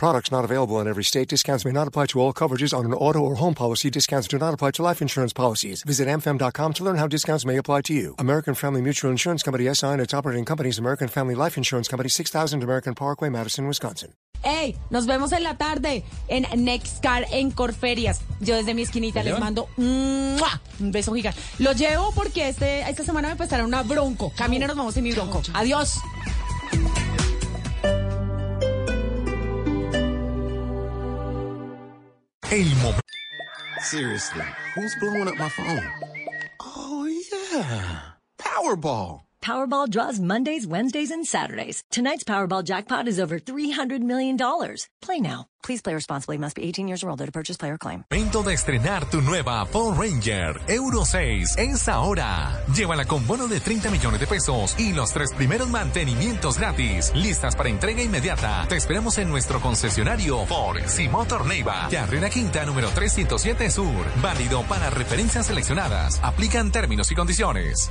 Products not available in every state. Discounts may not apply to all coverages on an auto or home policy. Discounts do not apply to life insurance policies. Visit amfam.com to learn how discounts may apply to you. American Family Mutual Insurance Company SI and its operating companies American Family Life Insurance Company 6000 American Parkway, Madison, Wisconsin. Hey, nos vemos en la tarde en Next Car en Corferias. Yo desde mi esquinita les mando ¡mua! un beso gigante. Lo llevo porque este, esta semana me prestaron una bronco. Camina, nos vamos en mi bronco. Adiós. El momento. Seriously, who's blowing up my phone? Oh, yeah. Powerball. Powerball draws Mondays, Wednesdays, and Saturdays. Tonight's Powerball jackpot is over $300 million. Play now. Please play responsibly. Must be 18 years or older to purchase player claim. Momento de estrenar tu nueva Ford Ranger Euro 6 es ahora. Llévala con bono de 30 millones de pesos y los tres primeros mantenimientos gratis. Listas para entrega inmediata. Te esperamos en nuestro concesionario Ford Simotor Neiva. Carrera Quinta número 307 Sur. Válido para referencias seleccionadas. Aplican términos y condiciones.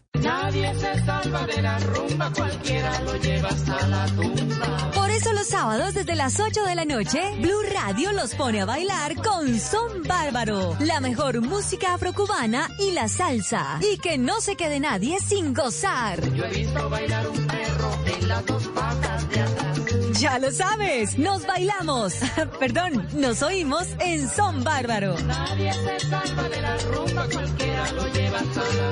Por eso los sábados desde las 8 de la noche, Blue Radio los pone a bailar con Son Bárbaro, la mejor música afrocubana y la salsa. Y que no se quede nadie sin gozar. Yo he visto bailar un perro en las dos patas de atrás. Ya lo sabes, nos bailamos, perdón, nos oímos en Son Bárbaro. Nadie se salva de la rumba, cualquiera lo lleva hasta la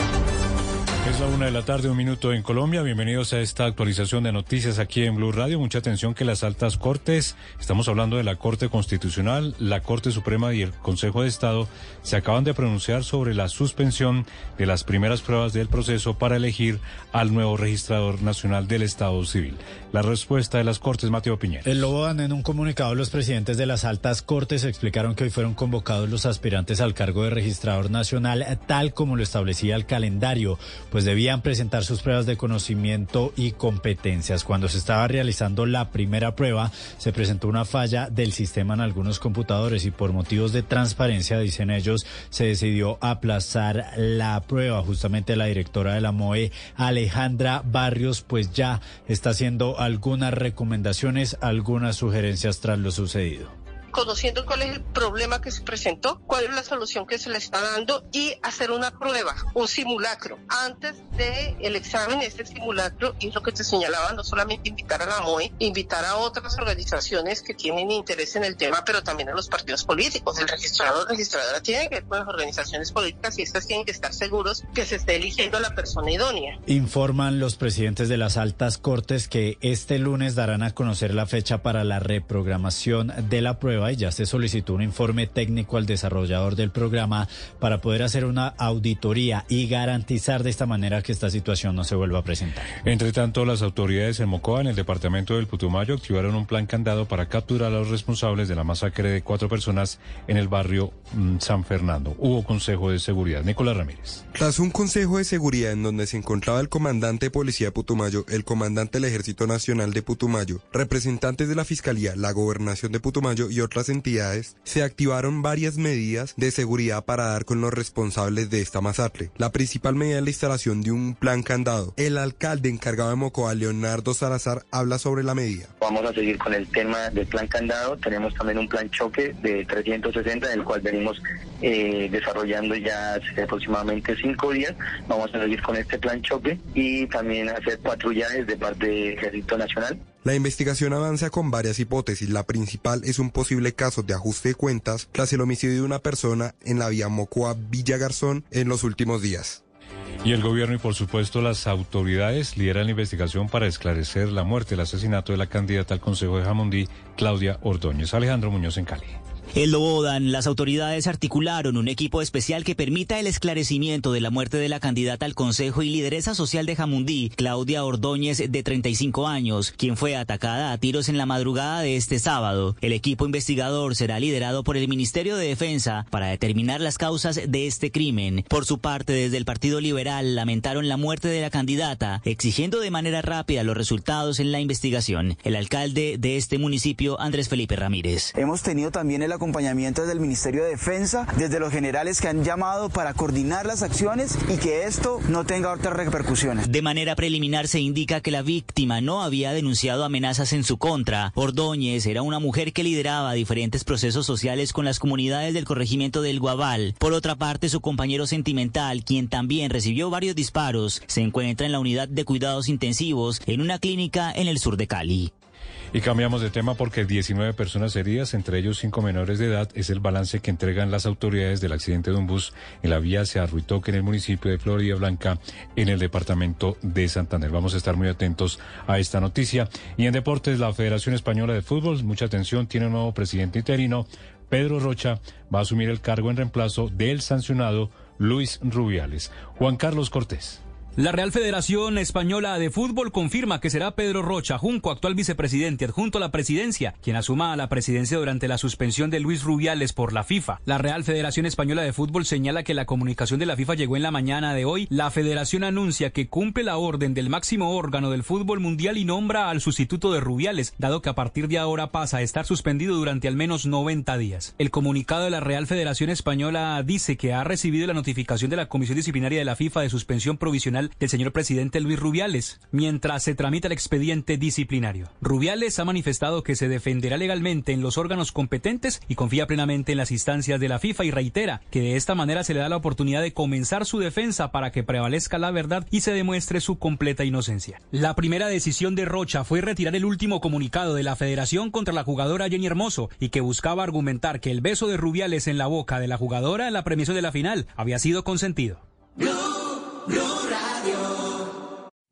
Es la una de la tarde, un minuto en Colombia. Bienvenidos a esta actualización de noticias aquí en Blue Radio. Mucha atención que las altas cortes, estamos hablando de la Corte Constitucional, la Corte Suprema y el Consejo de Estado, se acaban de pronunciar sobre la suspensión de las primeras pruebas del proceso para elegir al nuevo registrador nacional del Estado Civil. La respuesta de las Cortes, Mateo Piñera. En Lobodan, en un comunicado, los presidentes de las altas cortes explicaron que hoy fueron convocados los aspirantes al cargo de registrador nacional, tal como lo establecía el calendario, pues debían presentar sus pruebas de conocimiento y competencias. Cuando se estaba realizando la primera prueba, se presentó una falla del sistema en algunos computadores y por motivos de transparencia, dicen ellos, se decidió aplazar la prueba. Justamente la directora de la MOE, Alejandra Barrios, pues ya está haciendo algunas recomendaciones, algunas sugerencias tras lo sucedido. Conociendo cuál es el problema que se presentó, cuál es la solución que se le está dando y hacer una prueba, un simulacro. Antes del examen, este simulacro, y lo que te señalaba, no solamente invitar a la MOE, invitar a otras organizaciones que tienen interés en el tema, pero también a los partidos políticos. El registrador registradora tiene que ver con las organizaciones políticas y estas tienen que estar seguros que se esté eligiendo a la persona idónea. Informan los presidentes de las altas cortes que este lunes darán a conocer la fecha para la reprogramación de la prueba y ya se solicitó un informe técnico al desarrollador del programa para poder hacer una auditoría y garantizar de esta manera que esta situación no se vuelva a presentar. Entre tanto, las autoridades en Mocoa, en el departamento del Putumayo, activaron un plan candado para capturar a los responsables de la masacre de cuatro personas en el barrio mm, San Fernando. Hubo consejo de seguridad. Nicolás Ramírez. Tras un consejo de seguridad en donde se encontraba el comandante de policía de Putumayo, el comandante del Ejército Nacional de Putumayo, representantes de la Fiscalía, la Gobernación de Putumayo y otros otras entidades, se activaron varias medidas de seguridad para dar con los responsables de esta masacre. La principal medida es la instalación de un plan candado. El alcalde encargado de Mocoa, Leonardo Salazar, habla sobre la medida. Vamos a seguir con el tema del plan candado. Tenemos también un plan choque de 360, en el cual venimos eh, desarrollando ya hace aproximadamente cinco días. Vamos a seguir con este plan choque y también hacer patrullajes de parte del Ejército Nacional. La investigación avanza con varias hipótesis. La principal es un posible caso de ajuste de cuentas tras el homicidio de una persona en la vía Mocoa Villa Garzón en los últimos días. Y el gobierno y por supuesto las autoridades lideran la investigación para esclarecer la muerte, el asesinato de la candidata al Consejo de Jamundí, Claudia Ordóñez. Alejandro Muñoz en Cali. En Lobodan, las autoridades articularon un equipo especial que permita el esclarecimiento de la muerte de la candidata al Consejo y lideresa social de Jamundí, Claudia Ordóñez, de 35 años, quien fue atacada a tiros en la madrugada de este sábado. El equipo investigador será liderado por el Ministerio de Defensa para determinar las causas de este crimen. Por su parte, desde el Partido Liberal lamentaron la muerte de la candidata, exigiendo de manera rápida los resultados en la investigación. El alcalde de este municipio, Andrés Felipe Ramírez. Hemos tenido también el acompañamiento desde el Ministerio de Defensa, desde los generales que han llamado para coordinar las acciones y que esto no tenga otras repercusiones. De manera preliminar se indica que la víctima no había denunciado amenazas en su contra. Ordóñez era una mujer que lideraba diferentes procesos sociales con las comunidades del corregimiento del Guabal. Por otra parte, su compañero sentimental, quien también recibió varios disparos, se encuentra en la unidad de cuidados intensivos en una clínica en el sur de Cali. Y cambiamos de tema porque 19 personas heridas, entre ellos 5 menores de edad, es el balance que entregan las autoridades del accidente de un bus en la vía hacia Ruitoque en el municipio de Florida Blanca, en el departamento de Santander. Vamos a estar muy atentos a esta noticia. Y en deportes, la Federación Española de Fútbol, mucha atención, tiene un nuevo presidente interino. Pedro Rocha va a asumir el cargo en reemplazo del sancionado Luis Rubiales. Juan Carlos Cortés. La Real Federación Española de Fútbol confirma que será Pedro Rocha, Junco, actual vicepresidente adjunto a la presidencia, quien asuma a la presidencia durante la suspensión de Luis Rubiales por la FIFA. La Real Federación Española de Fútbol señala que la comunicación de la FIFA llegó en la mañana de hoy. La federación anuncia que cumple la orden del máximo órgano del fútbol mundial y nombra al sustituto de Rubiales, dado que a partir de ahora pasa a estar suspendido durante al menos 90 días. El comunicado de la Real Federación Española dice que ha recibido la notificación de la Comisión Disciplinaria de la FIFA de suspensión provisional del señor presidente Luis Rubiales, mientras se tramita el expediente disciplinario. Rubiales ha manifestado que se defenderá legalmente en los órganos competentes y confía plenamente en las instancias de la FIFA y reitera que de esta manera se le da la oportunidad de comenzar su defensa para que prevalezca la verdad y se demuestre su completa inocencia. La primera decisión de Rocha fue retirar el último comunicado de la Federación contra la jugadora Jenny Hermoso y que buscaba argumentar que el beso de Rubiales en la boca de la jugadora en la premiación de la final había sido consentido.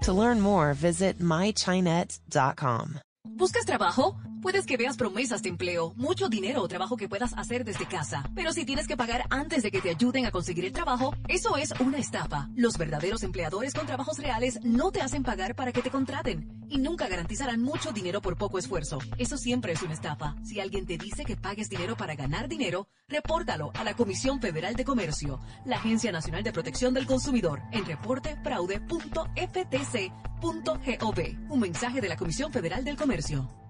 To learn more, visit mychinet.com. ¿Buscas trabajo? Puedes que veas promesas de empleo, mucho dinero o trabajo que puedas hacer desde casa. Pero si tienes que pagar antes de que te ayuden a conseguir el trabajo, eso es una estafa. Los verdaderos empleadores con trabajos reales no te hacen pagar para que te contraten y nunca garantizarán mucho dinero por poco esfuerzo. Eso siempre es una estafa. Si alguien te dice que pagues dinero para ganar dinero, repórtalo a la Comisión Federal de Comercio, la Agencia Nacional de Protección del Consumidor, en reportefraude.ftc.gov. Un mensaje de la Comisión Federal del Comercio.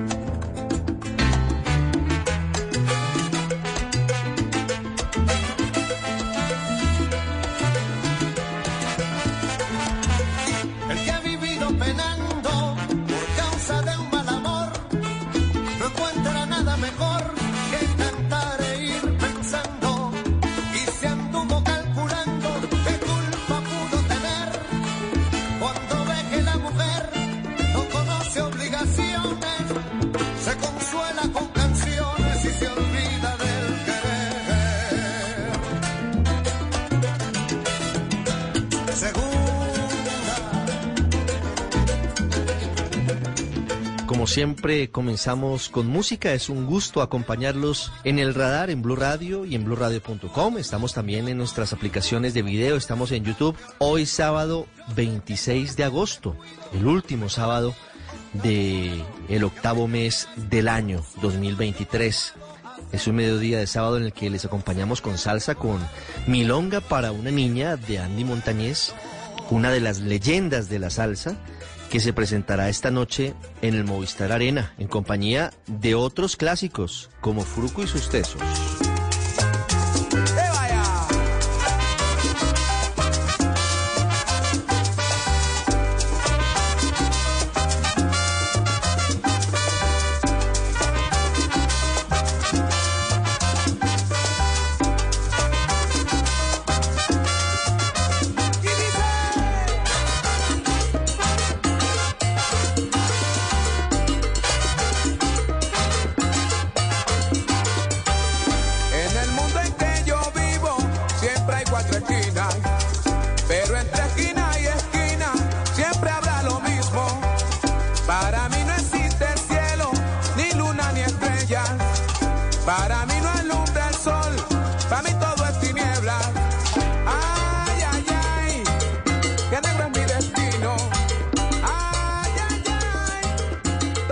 Siempre, comenzamos con música. Es un gusto acompañarlos en el radar, en Blue Radio y en BlueRadio.com. Estamos también en nuestras aplicaciones de video. Estamos en YouTube. Hoy sábado 26 de agosto, el último sábado de el octavo mes del año 2023. Es un mediodía de sábado en el que les acompañamos con salsa con Milonga para una niña de Andy Montañez, una de las leyendas de la salsa que se presentará esta noche en el Movistar Arena en compañía de otros clásicos como Fruco y sus tesos.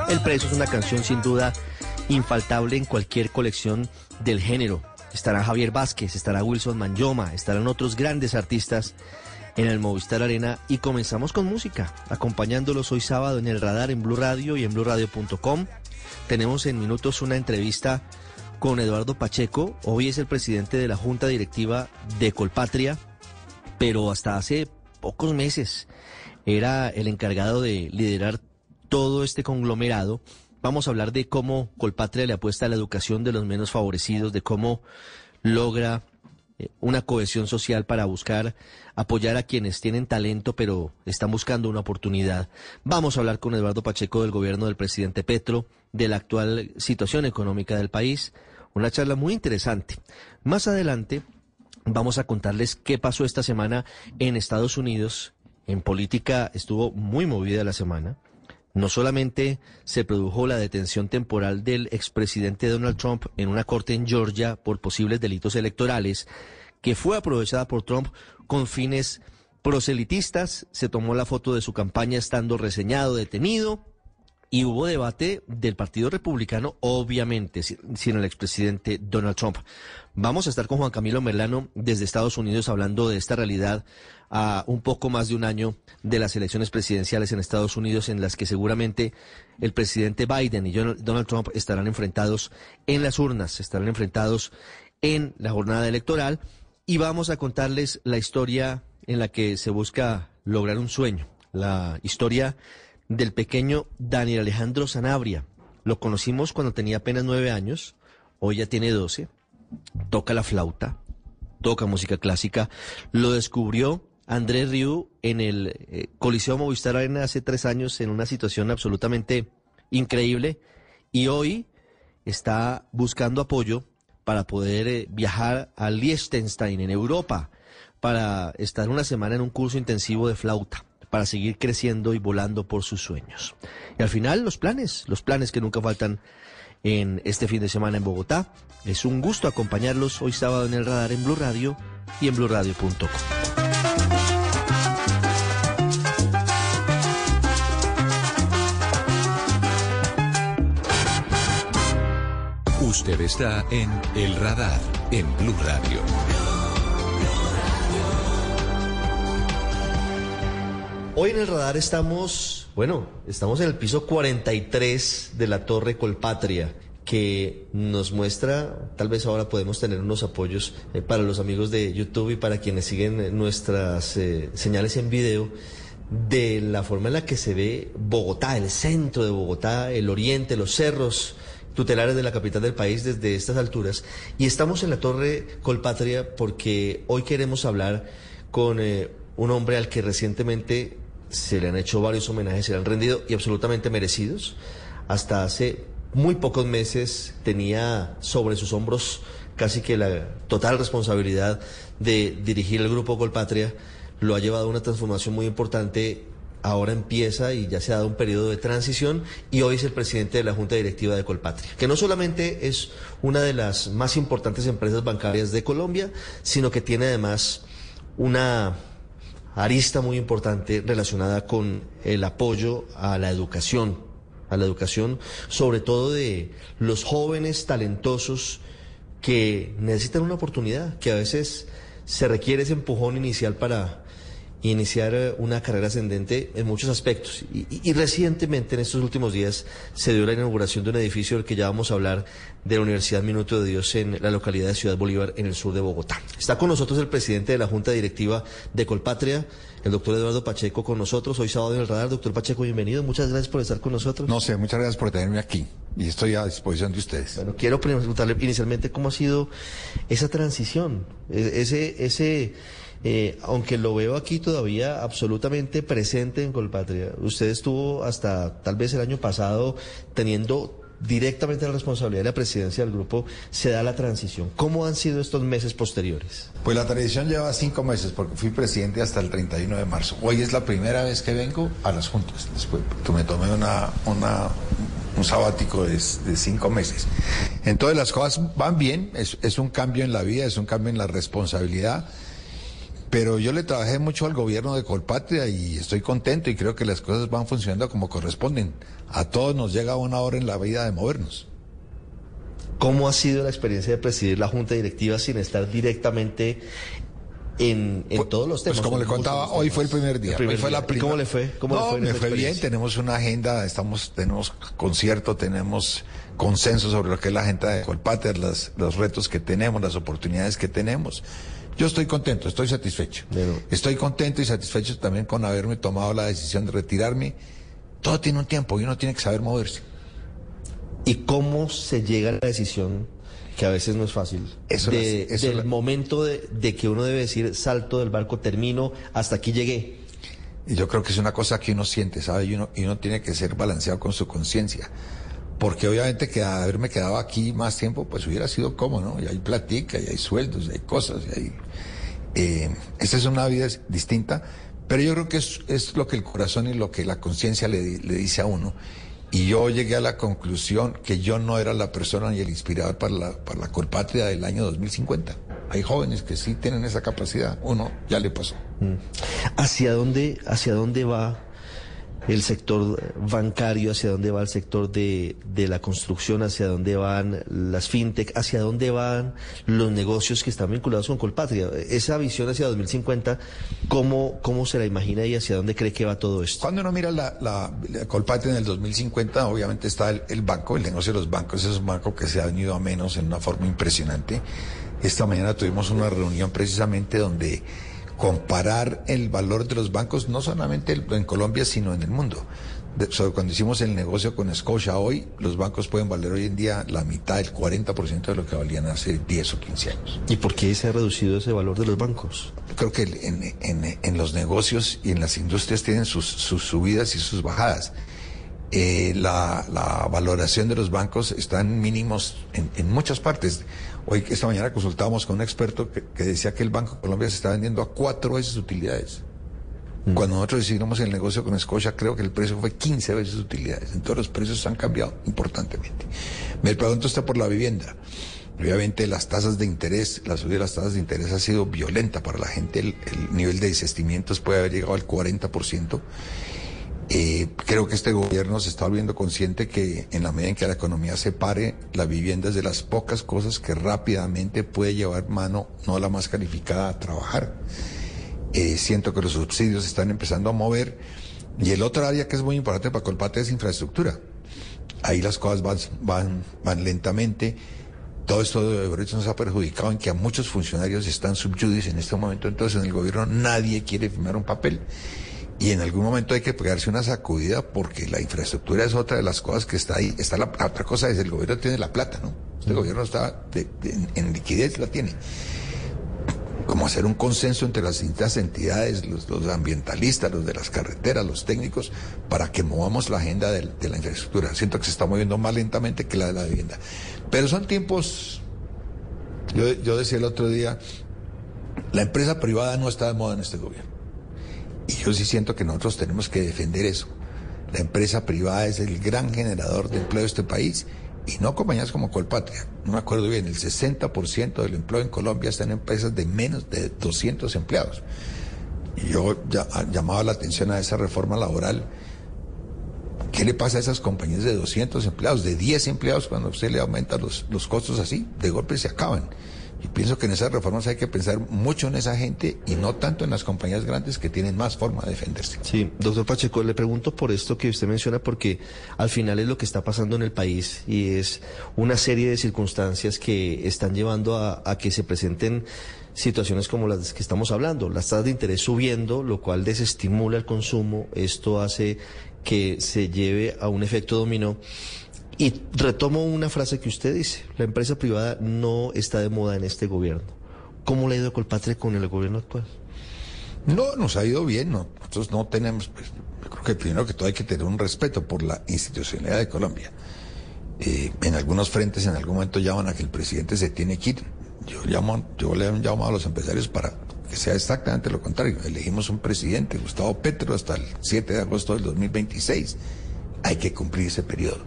El Preso es una canción sin duda infaltable en cualquier colección del género. Estará Javier Vázquez, estará Wilson Manyoma, estarán otros grandes artistas en el Movistar Arena y comenzamos con música, acompañándolos hoy sábado en el radar en Blue Radio y en BlueRadio.com. Tenemos en minutos una entrevista con Eduardo Pacheco, hoy es el presidente de la Junta Directiva de Colpatria, pero hasta hace pocos meses era el encargado de liderar todo este conglomerado. Vamos a hablar de cómo Colpatria le apuesta a la educación de los menos favorecidos, de cómo logra eh, una cohesión social para buscar apoyar a quienes tienen talento pero están buscando una oportunidad. Vamos a hablar con Eduardo Pacheco del gobierno del presidente Petro, de la actual situación económica del país. Una charla muy interesante. Más adelante vamos a contarles qué pasó esta semana en Estados Unidos. En política estuvo muy movida la semana. No solamente se produjo la detención temporal del expresidente Donald Trump en una corte en Georgia por posibles delitos electorales, que fue aprovechada por Trump con fines proselitistas, se tomó la foto de su campaña estando reseñado, detenido, y hubo debate del Partido Republicano, obviamente, sin, el expresidente Donald Trump. Vamos a estar con Juan Camilo Merlano desde Estados Unidos hablando de esta realidad a un poco más de un año de las elecciones presidenciales en Estados Unidos en las que seguramente el presidente Biden y Donald Trump estarán enfrentados en las urnas, estarán enfrentados en la jornada electoral. Y vamos a contarles la historia en la que se busca lograr un sueño, la historia del pequeño Daniel Alejandro Sanabria. Lo conocimos cuando tenía apenas nueve años, hoy ya tiene doce, toca la flauta, toca música clásica, lo descubrió Andrés Riu en el eh, Coliseo Movistar Arena hace tres años en una situación absolutamente increíble y hoy está buscando apoyo para poder eh, viajar a Liechtenstein en Europa para estar una semana en un curso intensivo de flauta para seguir creciendo y volando por sus sueños. Y al final los planes, los planes que nunca faltan en este fin de semana en Bogotá. Es un gusto acompañarlos hoy sábado en el radar en Blue Radio y en BlueRadio.com. Usted está en El Radar en Blue Radio. Hoy en el radar estamos, bueno, estamos en el piso 43 de la Torre Colpatria que nos muestra, tal vez ahora podemos tener unos apoyos eh, para los amigos de YouTube y para quienes siguen eh, nuestras eh, señales en video, de la forma en la que se ve Bogotá, el centro de Bogotá, el oriente, los cerros tutelares de la capital del país desde estas alturas. Y estamos en la Torre Colpatria porque hoy queremos hablar con eh, un hombre al que recientemente se le han hecho varios homenajes, se le han rendido y absolutamente merecidos. Hasta hace muy pocos meses tenía sobre sus hombros casi que la total responsabilidad de dirigir el grupo Colpatria. Lo ha llevado a una transformación muy importante ahora empieza y ya se ha dado un periodo de transición y hoy es el presidente de la Junta Directiva de Colpatria, que no solamente es una de las más importantes empresas bancarias de Colombia, sino que tiene además una arista muy importante relacionada con el apoyo a la educación, a la educación sobre todo de los jóvenes talentosos que necesitan una oportunidad, que a veces se requiere ese empujón inicial para iniciar eh, una carrera ascendente en muchos aspectos. Y, y- y recientemente, en estos últimos días, se dio la inauguración de un edificio del que ya vamos a hablar de la Universidad Minuto de Dios en la localidad de Ciudad Bolívar, en el sur de Bogotá. Está con nosotros el presidente de la Junta Directiva de Colpatria, el doctor Eduardo Pacheco, con nosotros hoy sábado en el radar. Doctor Pacheco, bienvenido. Muchas gracias por estar con nosotros. No sé, muchas gracias por tenerme aquí y estoy a disposición de ustedes. Bueno, quiero preguntarle inicialmente cómo ha sido esa transición, e- ese, ese, eh, aunque lo veo aquí todavía absolutamente presente en Colpatria. Usted estuvo hasta tal vez el año pasado teniendo directamente la responsabilidad de la presidencia del grupo, se da la transición. ¿Cómo han sido estos meses posteriores? Pues la tradición lleva cinco meses porque fui presidente hasta el 31 de marzo. Hoy es la primera vez que vengo a las juntas. Después que me tomé una, una, un sabático de, de cinco meses. Entonces las cosas van bien, es, es un cambio en la vida, es un cambio en la responsabilidad. Pero yo le trabajé mucho al gobierno de Colpatria y estoy contento y creo que las cosas van funcionando como corresponden. A todos nos llega una hora en la vida de movernos. ¿Cómo ha sido la experiencia de presidir la Junta Directiva sin estar directamente en, en todos los temas? Pues como le contaba, hoy fue el primer día. El primer Hoy fue día. la ¿Y primera. ¿Cómo le fue? ¿Cómo le no, fue me fue bien. Tenemos una agenda, estamos, tenemos concierto, tenemos consenso sobre lo que es la agenda de Colpater, las, los retos que tenemos, las oportunidades que tenemos. Yo estoy contento, estoy satisfecho. Estoy contento y satisfecho también con haberme tomado la decisión de retirarme. Todo tiene un tiempo y uno tiene que saber moverse. ¿Y cómo se llega a la decisión, que a veces no es fácil, Eso de- eso del la- momento de, de que uno debe decir salto del barco, termino, hasta aquí llegué? Y yo creo que es una cosa que uno siente, ¿sabe? Y uno, y uno tiene que ser balanceado con su conciencia. Porque obviamente que haberme quedado aquí más tiempo, pues hubiera sido como, ¿no? Y hay platica, y hay sueldos, y hay cosas, y hay... Eh, esta es una vida distinta, pero yo creo que es, es lo que el corazón y lo que la conciencia le, le dice a uno. Y yo llegué a la conclusión que yo no era la persona ni el inspirador para la, para la Colpatria del año 2050. Hay jóvenes que sí tienen esa capacidad, uno ya le pasó. ¿Hacia dónde, hacia dónde va el sector bancario, hacia dónde va el sector de, de la construcción, hacia dónde van las fintech, hacia dónde van los negocios que están vinculados con Colpatria? Esa visión hacia 2050, ¿cómo, cómo se la imagina y hacia dónde cree que va todo esto? Cuando uno mira la, la, la Colpatria en el 2050, obviamente está el, banco, el negocio de los bancos, es un banco que se ha venido a menos en una forma impresionante. Esta mañana tuvimos una reunión precisamente donde comparar el valor de los bancos, no solamente en Colombia, sino en el mundo. De- sobre cuando hicimos el negocio con Scotia hoy, los bancos pueden valer hoy en día la mitad, el 40% de lo que valían hace 10 o 15 años. ¿Y por qué se ha reducido ese valor de los bancos? Creo que en, en- en los negocios y en las industrias tienen sus, sus subidas y sus bajadas. Eh, la, la valoración de los bancos está en mínimos en, en muchas partes. Hoy, esta mañana consultábamos con un experto que, que decía que el Banco de Colombia se está vendiendo a cuatro veces utilidades. Cuando nosotros hicimos el negocio con Scotia, creo que el precio fue 15 veces utilidades. Entonces los precios han cambiado importantemente. Me pregunto usted por la vivienda. Obviamente las tasas de interés, la subida de las tasas de interés ha sido violenta para la gente. El, el nivel de desestimientos puede haber llegado al 40%. Eh, creo que este gobierno se está volviendo consciente que en la medida en que la economía se pare, la vivienda es de las pocas cosas que rápidamente puede llevar mano, no la más calificada, a trabajar. Eh, siento que los subsidios están empezando a mover. Y el otro área que es muy importante para Colpate es infraestructura. Ahí las cosas van, van, van lentamente. Todo esto de Odebrecht nos ha perjudicado en que a muchos funcionarios están subyudice en este momento. Entonces en el gobierno nadie quiere firmar un papel. Y en algún momento hay que pegarse una sacudida porque la infraestructura es otra de las cosas que está ahí. Está la, otra cosa es el gobierno tiene la plata, ¿no? Este gobierno está de- de- en, en liquidez la tiene. Como hacer un consenso entre las distintas entidades, los, los ambientalistas, los de las carreteras, los técnicos, para que movamos la agenda de, de la infraestructura. Siento que se está moviendo más lentamente que la de la vivienda. Pero son tiempos, yo, yo decía el otro día, la empresa privada no está de moda en este gobierno. Y yo sí siento que nosotros tenemos que defender eso. La empresa privada es el gran generador de empleo de este país y no compañías como Colpatria. No me acuerdo bien, el 60% del empleo en Colombia está en empresas de menos de 200 empleados. Y yo ya, llamaba la atención a esa reforma laboral. ¿Qué le pasa a esas compañías de 200 empleados, de 10 empleados, cuando usted le aumenta los, los costos así? De golpe se acaban. Y pienso que en esas reformas hay que pensar mucho en esa gente y no tanto en las compañías grandes que tienen más forma de defenderse. Sí, doctor Pacheco, le pregunto por esto que usted menciona porque al final es lo que está pasando en el país y es una serie de circunstancias que están llevando a, a que se presenten situaciones como las que estamos hablando, las tasas de interés subiendo, lo cual desestimula el consumo, esto hace que se lleve a un efecto dominó y retomo una frase que usted dice, la empresa privada no está de moda en este gobierno. ¿Cómo le ha ido a Colpatria con el gobierno actual? No, nos ha ido bien, no. nosotros no tenemos, pues, yo creo que primero que todo hay que tener un respeto por la institucionalidad de Colombia. Eh, en algunos frentes en algún momento llaman a que el presidente se tiene que ir. Yo, llamo, yo le he llamado a los empresarios para que sea exactamente lo contrario. Elegimos un presidente, Gustavo Petro, hasta el 7 de agosto del 2026. Hay que cumplir ese periodo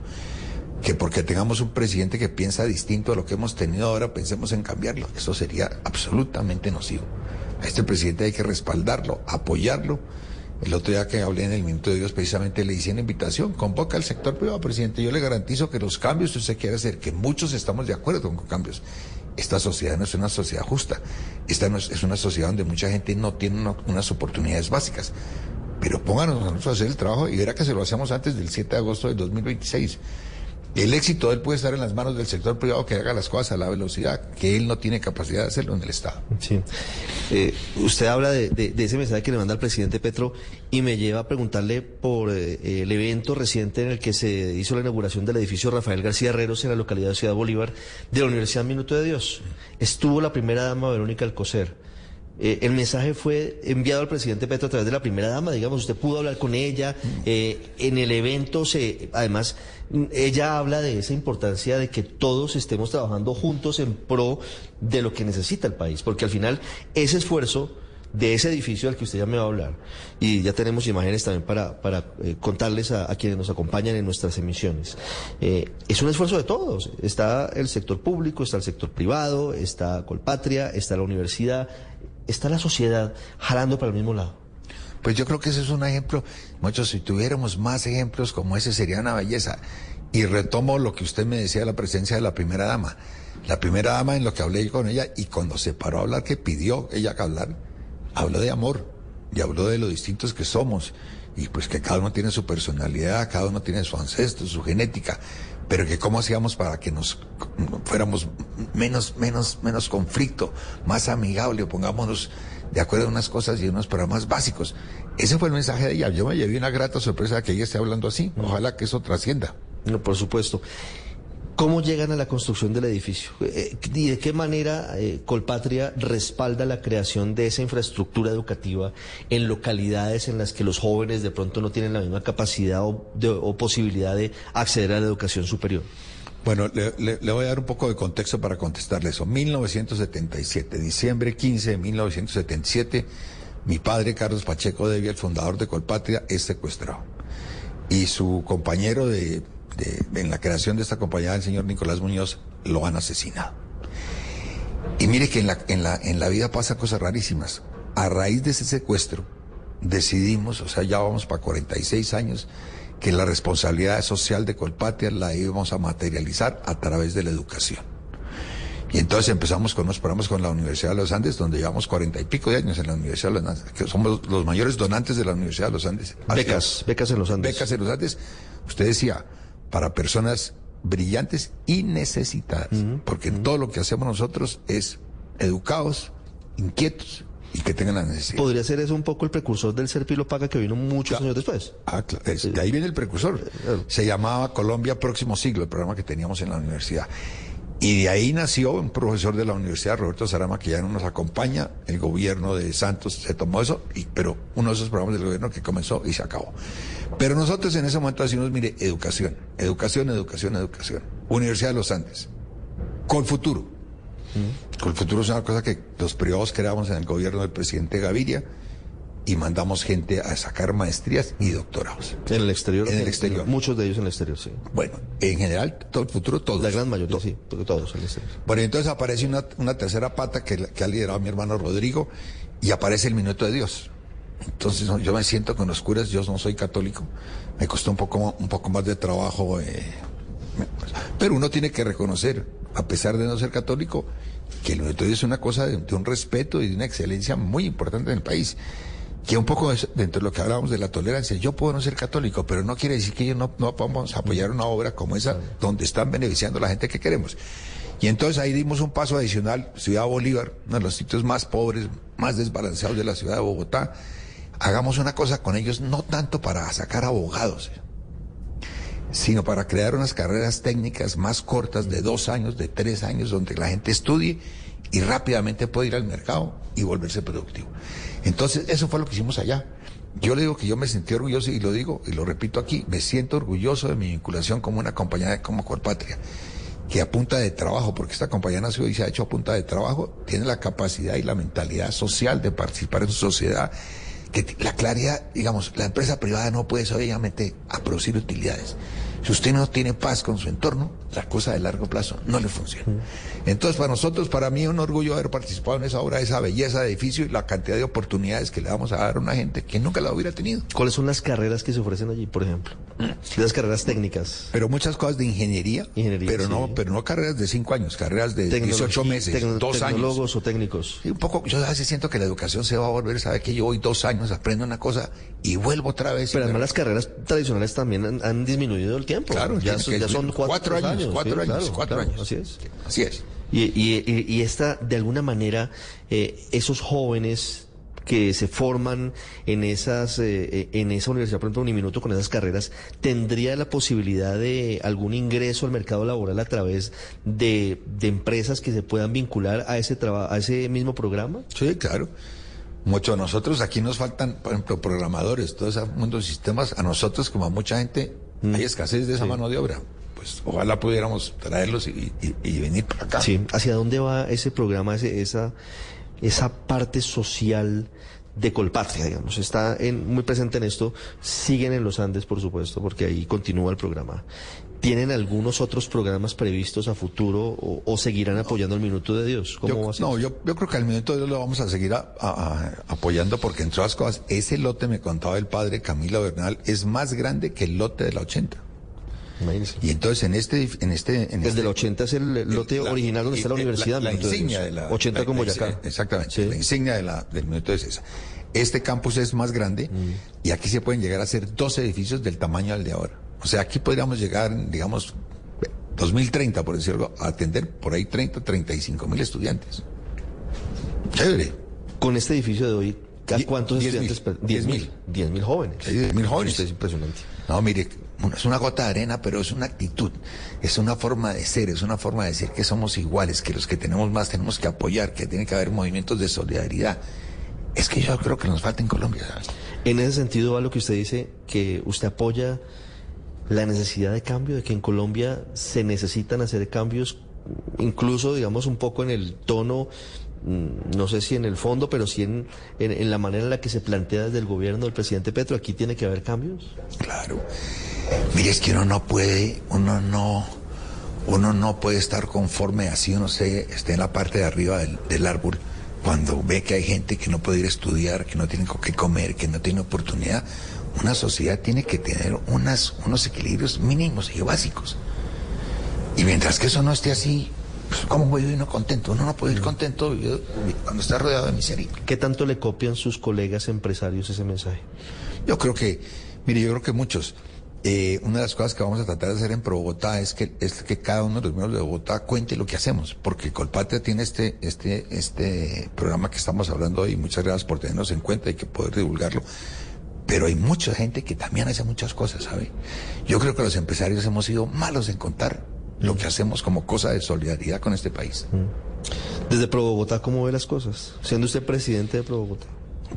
que porque tengamos un presidente que piensa distinto a lo que hemos tenido ahora, pensemos en cambiarlo. Eso sería absolutamente nocivo. A este presidente hay que respaldarlo, apoyarlo. El otro día que hablé en el Minuto de Dios, precisamente le hice una invitación, convoca al sector privado, presidente. Yo le garantizo que los cambios que usted quiere hacer, que muchos estamos de acuerdo con cambios. Esta sociedad no es una sociedad justa. Esta no es, una sociedad donde mucha gente no tiene unas oportunidades básicas. Pero pónganos a nosotros a hacer el trabajo y verá que se lo hacemos antes del 7 de agosto del 2026. El éxito de él puede estar en las manos del sector privado que haga las cosas a la velocidad que él no tiene capacidad de hacerlo en el Estado. Sí. Eh, usted habla de, ese mensaje que le manda al presidente Petro y me lleva a preguntarle por eh, el evento reciente en el que se hizo la inauguración del edificio Rafael García Herreros en la localidad de Ciudad Bolívar de la Universidad Minuto de Dios. Estuvo la primera dama Verónica Alcocer. Eh, el mensaje fue enviado al presidente Petro a través de la primera dama, digamos, usted pudo hablar con ella. en el evento se, además, ella habla de esa importancia de que todos estemos trabajando juntos en pro de lo que necesita el país, porque al final ese esfuerzo de ese edificio al que usted ya me va a hablar, y ya tenemos imágenes también para, eh, contarles a, quienes nos acompañan en nuestras emisiones, eh, es un esfuerzo de todos. Está el sector público, está el sector privado, está Colpatria, está la universidad, está la sociedad jalando para el mismo lado. Pues yo creo que ese es un ejemplo, muchos, si tuviéramos más ejemplos como ese sería una belleza. Y retomo lo que usted me decía de la presencia de la primera dama. La primera dama en lo que hablé con ella y cuando se paró a hablar, que pidió ella que hablar, habló de amor y habló de lo distintos que somos y pues que cada uno tiene su personalidad, cada uno tiene su ancestro, su genética, pero que cómo hacíamos para que nos fuéramos menos, menos, menos conflicto, más amigable, pongámonos de acuerdo a unas cosas y unos programas básicos. Ese fue el mensaje de ella. Yo me llevé una grata sorpresa de que ella esté hablando así. Ojalá que eso trascienda. No, por supuesto. ¿Cómo llegan a la construcción del edificio? Eh, ¿Y de qué manera eh, Colpatria respalda la creación de esa infraestructura educativa en localidades en las que los jóvenes de pronto no tienen la misma capacidad o, o posibilidad de acceder a la educación superior? Bueno, le, voy a dar un poco de contexto para contestarle eso. 1977, diciembre 15 de 1977, mi padre Carlos Pacheco Devia, el fundador de Colpatria, es secuestrado. Y su compañero de, en la creación de esta compañía, el señor Nicolás Muñoz, lo han asesinado. Y mire que en la, en la, en la vida pasan cosas rarísimas. A raíz de ese secuestro, decidimos, o sea, ya vamos para 46 años, que la responsabilidad social de Colpatria la íbamos a materializar a través de la educación. Y entonces empezamos con unos programas con la Universidad de los Andes, donde llevamos cuarenta y pico de años en la Universidad de los Andes, que somos los mayores donantes de la Universidad de los Andes. Becas, becas en los Andes. Becas en los Andes. Usted decía, para personas brillantes y necesitadas, porque todo lo que hacemos nosotros es educados, inquietos y que tengan la necesidad. ¿Podría ser eso un poco el precursor del Serpilo Paga que vino muchos años después? Ah, claro. de ahí viene el precursor. Se llamaba Colombia Próximo Siglo, el programa que teníamos en la universidad. Y de ahí nació un profesor de la universidad, Roberto Sarama, que ya no nos acompaña. El gobierno de Santos se tomó eso, y, pero uno de esos programas del gobierno que comenzó y se acabó. Pero nosotros en ese momento decimos, mire, educación, educación, educación, educación. Universidad de los Andes, con futuro. El futuro es una cosa que los privados creamos en el gobierno del presidente Gaviria y mandamos gente a sacar maestrías y doctorados. En el exterior. En el exterior. Muchos de ellos en el exterior, sí. Bueno, en general, todo el futuro, todos. La gran mayoría, sí, porque todos en el exterior. Bueno, entonces aparece una, una tercera pata que, que ha liderado mi hermano Rodrigo y aparece el minuto de Dios. Entonces yo me siento con los curas, yo no soy católico, me costó un poco, un poco más de trabajo, eh, pero uno tiene que reconocer, a pesar de no ser católico, que el Dios es una cosa de, de un respeto y de una excelencia muy importante en el país que un poco es dentro de lo que hablábamos de la tolerancia, yo puedo no ser católico, pero no quiere decir que yo no, no vamos a apoyar una obra como esa donde están beneficiando a la gente que queremos. Y entonces ahí dimos un paso adicional, Ciudad Bolívar, uno de los sitios más pobres, más desbalanceados de la ciudad de Bogotá. Hagamos una cosa con ellos, no tanto para sacar abogados, sino para crear unas carreras técnicas más cortas de dos años, de tres años, donde la gente estudie y rápidamente puede ir al mercado y volverse productivo. Entonces, eso fue lo que hicimos allá. Yo le digo que yo me sentí orgulloso y lo digo y lo repito aquí, me siento orgulloso de mi vinculación como una compañía como Corpatria, que a punta de trabajo, porque esta compañía nació y se ha hecho a punta de trabajo, tiene la capacidad y la mentalidad social de participar en su sociedad, que la claridad, digamos, la empresa privada no puede obviamente a producir utilidades. Si usted no tiene paz con su entorno, la cosa de largo plazo no le funciona. Entonces, para nosotros, para mí, es un orgullo haber participado en esa obra, esa belleza de edificio y la cantidad de oportunidades que le vamos a dar a una gente que nunca la hubiera tenido. ¿Cuáles son las carreras que se ofrecen allí, por ejemplo? Las carreras técnicas. Pero muchas cosas de ingeniería, Ingeniería, pero sí. no, pero no carreras de cinco años, carreras de Tecnología- 18 meses, tecno- dos años. tecnólogos o técnicos. Sí, un poco, yo a veces siento que la educación se va a volver, sabe que yo voy dos años, aprendo una cosa y vuelvo otra vez. Pero además las carreras tradicionales también han, han disminuido el tiempo. Claro, ya, son- que- ya son cuatro, años, cuatro sí, años, claro, cuatro claro, años. Así es. Así es. Y, y, esta, de alguna manera, eh, esos jóvenes que se forman en esas eh, eh, en esa universidad, por ejemplo, Uniminuto, con esas carreras, ¿tendría la posibilidad de algún ingreso al mercado laboral a través de, de empresas que se puedan vincular a ese traba- a ese mismo programa? Sí, claro. Mucho a nosotros, aquí nos faltan, por ejemplo, programadores, todo ese mundo de sistemas, a nosotros como a mucha gente, hay escasez de esa mano de obra. Pues ojalá pudiéramos traerlos y, y- y venir para acá. Sí, ¿hacia dónde va ese programa, ese, esa, esa parte social de Colpatria, digamos? Está en, muy presente en esto, siguen en los Andes, por supuesto, porque ahí continúa el programa. ¿Tienen algunos otros programas previstos a futuro o, o seguirán apoyando el Minuto de Dios? ¿Cómo Yo- va a ser? no, yo, yo creo que al minuto de Dios lo vamos a seguir a- a- a- apoyando porque entre otras cosas, ese lote me contaba el padre Camilo Bernal es más grande que el lote de la 80. Imagínese. Y entonces en este, en este, en Desde este- el 80 es el lote original donde está la universidad. La, insignia de la 80 la- con la Boyacá. Exactamente. Sí. La insignia de la, del minuto es esa. Este campus es más grande Mm. y aquí se pueden llegar a ser dos edificios del tamaño del de ahora. O sea, aquí podríamos llegar, digamos, 2030, por decirlo, a atender por ahí 30, 35 mil estudiantes. Chévere. Con este edificio de hoy, ¿a Die- cuántos diez estudiantes? mil. per- diez mil. Diez mil jóvenes. Sí, 10 mil jóvenes. Esto es impresionante. No, mire, es una gota de arena, pero es una actitud, es una forma de ser, es una forma de decir que somos iguales, que los que tenemos más tenemos que apoyar, que tiene que haber movimientos de solidaridad. Es que yo creo que nos falta en Colombia. ¿sabes? En ese sentido va lo que usted dice, que usted apoya la necesidad de cambio, de que en Colombia se necesitan hacer cambios, incluso, digamos, un poco en el tono, mm, no sé si en el fondo, pero sí en, en, en la manera en la que se plantea desde el gobierno del presidente Petro. Aquí tiene que haber cambios. Claro. Mire, es que uno no puede, uno no, uno no puede estar conforme así uno se, esté en la parte de arriba del, del árbol cuando ve que hay gente que no puede ir a estudiar, que no tiene con qué comer, que no tiene oportunidad. Una sociedad tiene que tener unas, unos equilibrios mínimos y básicos. Y mientras que eso no esté así, pues, ¿cómo voy uno contento? Uno no puede ir contento yo- cuando está rodeado de miseria. ¿Qué tanto le copian sus colegas empresarios ese mensaje? Yo creo que, mire, yo creo que muchos. Eh, una de las cosas que vamos a tratar de hacer en Pro Bogotá es que, es que cada uno de los miembros de Bogotá cuente lo que hacemos, porque Colpatria tiene este, este, este programa que estamos hablando hoy. Muchas gracias por tenernos en cuenta y que poder divulgarlo. Pero hay mucha gente que también hace muchas cosas, ¿sabe? Yo creo que los empresarios hemos sido malos en contar lo que hacemos como cosa de solidaridad con este país. Desde Pro Bogotá, ¿cómo ve las cosas? Siendo usted presidente de Pro Bogotá.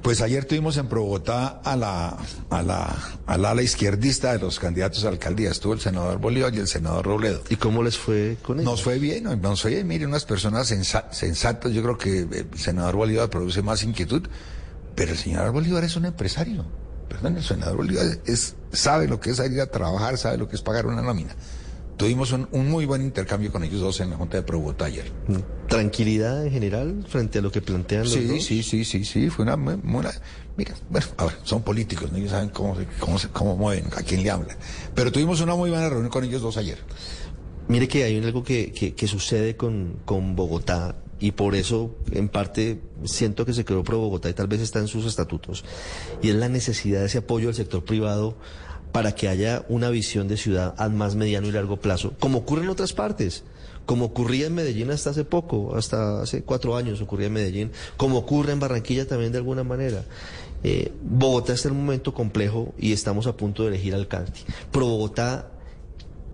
Pues ayer tuvimos en Pro Bogotá a la, a la, al ala izquierdista de los candidatos a alcaldía. Estuvo el senador Bolívar y el senador Robledo. ¿Y cómo les fue con ellos? Nos fue bien, ¿no? nos fue bien. Mire, unas personas sensa- sensatas. Yo creo que el senador Bolívar produce más inquietud, Pero el señor Bolívar es un empresario. Perdón, el senador Bolívar es, sabe lo que es salir a trabajar, sabe lo que es pagar una nómina. Tuvimos un, un muy buen intercambio con ellos dos en la Junta de Pro ayer. ¿Tranquilidad en general frente a lo que plantean los sí, dos? Sí, sí, sí, sí, fue una, una- Mira, bueno, a ver, son políticos, ¿no? ellos saben cómo, se- cómo, se- cómo mueven, a quién le hablan. Pero tuvimos una muy buena reunión con ellos dos ayer. Mire que hay algo que, que- que sucede con, con Bogotá y por eso en parte siento que se creó Pro Bogotá y tal vez está en sus estatutos y es la necesidad de ese apoyo del sector privado para que haya una visión de ciudad a más mediano y largo plazo, como ocurre en otras partes. Como ocurría en Medellín hasta hace poco, hasta hace cuatro años ocurría en Medellín, como ocurre en Barranquilla también de alguna manera. Eh, Bogotá está en un momento complejo y estamos a punto de elegir alcalde. Pro Bogotá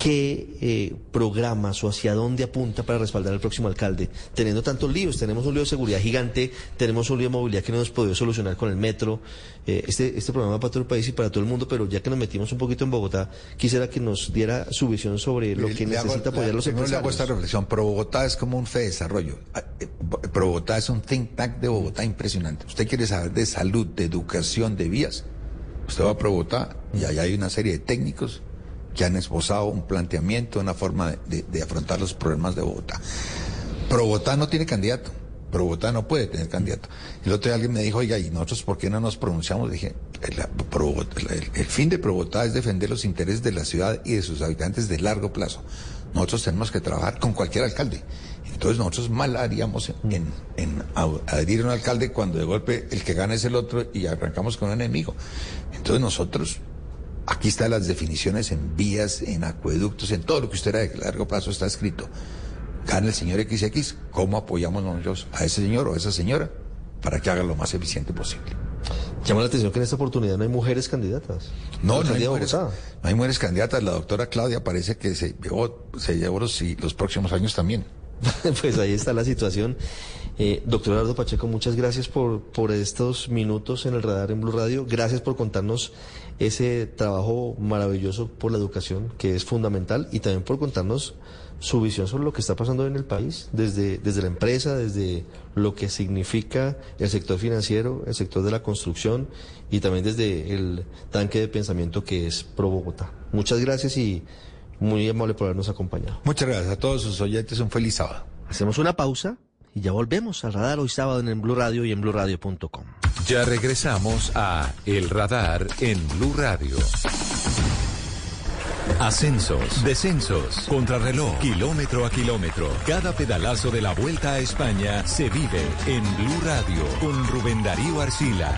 ¿Qué eh, programas o hacia dónde apunta para respaldar al próximo alcalde? Teniendo tantos líos, tenemos un lío de seguridad gigante, tenemos un lío de movilidad que no hemos podido solucionar con el metro. Eh, este, este programa para todo el país y para todo el mundo, pero ya que nos metimos un poquito en Bogotá, quisiera que nos diera su visión sobre lo que Le hago- necesita apoyar los primero le hago empresarios. esta reflexión. Pro Bogotá es como un fe de desarrollo. Ah, eh, Pro Bogotá es un think tank de Bogotá impresionante. Usted quiere saber de salud, de educación, de vías. Usted va a Pro Bogotá y allá hay una serie de técnicos que han esbozado un planteamiento, una forma de, afrontar los problemas de Bogotá. Pro Bogotá no tiene candidato. Pro Bogotá no puede tener candidato. El otro día alguien me dijo, oiga, ¿y nosotros por qué no nos pronunciamos? Dije, el, el- fin de Bogotá es defender los intereses de la ciudad y de sus habitantes de largo plazo. Nosotros tenemos que trabajar con cualquier alcalde. Entonces nosotros mal haríamos en, en adherir a un alcalde cuando de golpe el que gana es el otro y arrancamos con un enemigo. Entonces nosotros, aquí están las definiciones en vías, en acueductos, en todo lo que usted era de largo plazo está escrito. Gana el señor XX, ¿cómo apoyamos nosotros a ese señor o a esa señora para que haga lo más eficiente posible? Llama la atención que en esta oportunidad no hay mujeres candidatas. No, no hay, mujeres, no hay mujeres candidatas. La doctora Claudia parece que se llevó, se llevó los, los próximos años también. pues ahí está la situación. Eh, doctor Eduardo Pacheco, muchas gracias por, por estos minutos en el radar en Blue Radio. Gracias por contarnos ese trabajo maravilloso por la educación, que es fundamental, y también por contarnos su visión sobre lo que está pasando en el país, desde, desde la empresa, desde lo que significa el sector financiero, el sector de la construcción y también desde el tanque de pensamiento que es Pro Bogotá. Muchas gracias y muy amable por habernos acompañado. Muchas gracias a todos sus oyentes. Un feliz sábado. Hacemos una pausa y ya volvemos al radar hoy sábado en el Blue Radio y en BlueRadio.com. Ya regresamos a El Radar en Blue Radio. Ascensos, descensos, contrarreloj, kilómetro a kilómetro. Cada pedalazo de la vuelta a España se vive en Blue Radio con Rubén Darío Arcila.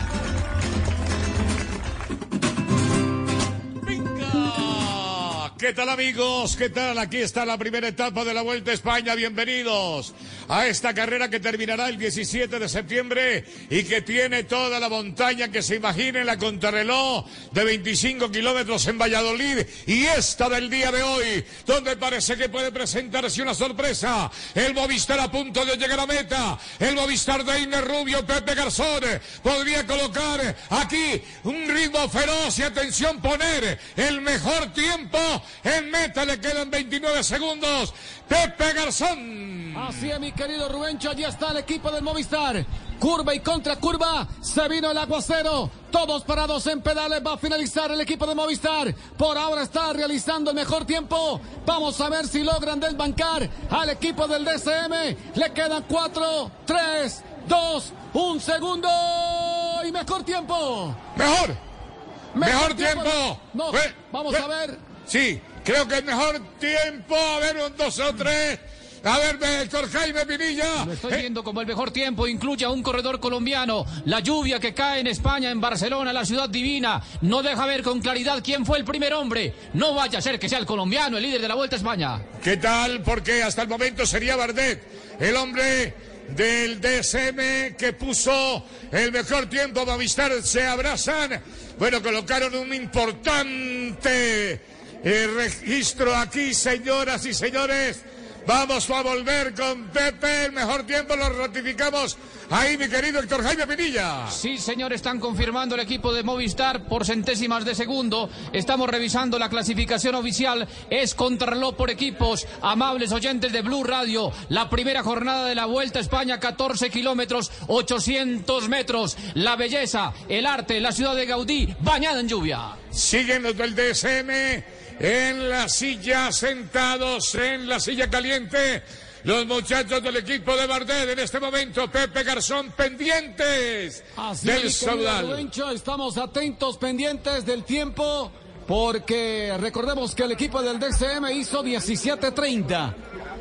¿Qué tal amigos? ¿Qué tal? Aquí está la primera etapa de la Vuelta a España. Bienvenidos a esta carrera que terminará el 17 de septiembre y que tiene toda la montaña que se imagine la contrarreloj de 25 kilómetros en Valladolid y esta del día de hoy, donde parece que puede presentarse una sorpresa. El Movistar a punto de llegar a meta. El Movistar de Ine Rubio, Pepe Garzón, podría colocar aquí un ritmo feroz y atención poner el mejor tiempo en meta. Le quedan 29 segundos. Pepe Garzón. Así es, mi querido Rubencho, allí está el equipo del Movistar. Curva y contra curva, se vino el aguacero. Todos parados en pedales, va a finalizar el equipo de Movistar. Por ahora está realizando el mejor tiempo. Vamos a ver si logran desbancar al equipo del DCM. Le quedan 4, 3, 2, 1 segundo y mejor tiempo. Mejor. Mejor tiempo. No, Fue- vamos fue- a ver. Sí, creo que es mejor tiempo. A ver, un dos o tres. A ver, Héctor Jaime Pinilla. Lo estoy viendo como el mejor tiempo, incluye a un corredor colombiano. La lluvia que cae en España, en Barcelona, la ciudad divina, no deja ver con claridad quién fue el primer hombre. No vaya a ser que sea el colombiano, el líder de la Vuelta a España. ¿Qué tal? Porque hasta el momento sería Bardet, el hombre del DSM que puso el mejor tiempo. Movistar se abrazan. Bueno, colocaron un importante eh, registro aquí, señoras y señores. Vamos a volver con Pepe. El mejor tiempo lo ratificamos ahí, mi querido Héctor Jaime Pinilla. Sí, señor, están confirmando el equipo de Movistar por centésimas de segundo. Estamos revisando la clasificación oficial. Es contrarreloj por equipos. Amables oyentes de Blue Radio. La primera jornada de la Vuelta a España, 14 kilómetros, 800 metros. La belleza, el arte, la ciudad de Gaudí, bañada en lluvia. Siguen los del DSM en la silla, sentados en la silla caliente. Los muchachos del equipo de Bardet en este momento, Pepe Garzón, pendientes Así del es, saudal. Rubencho, estamos atentos, pendientes del tiempo, porque recordemos que el equipo del DCM hizo 17.30.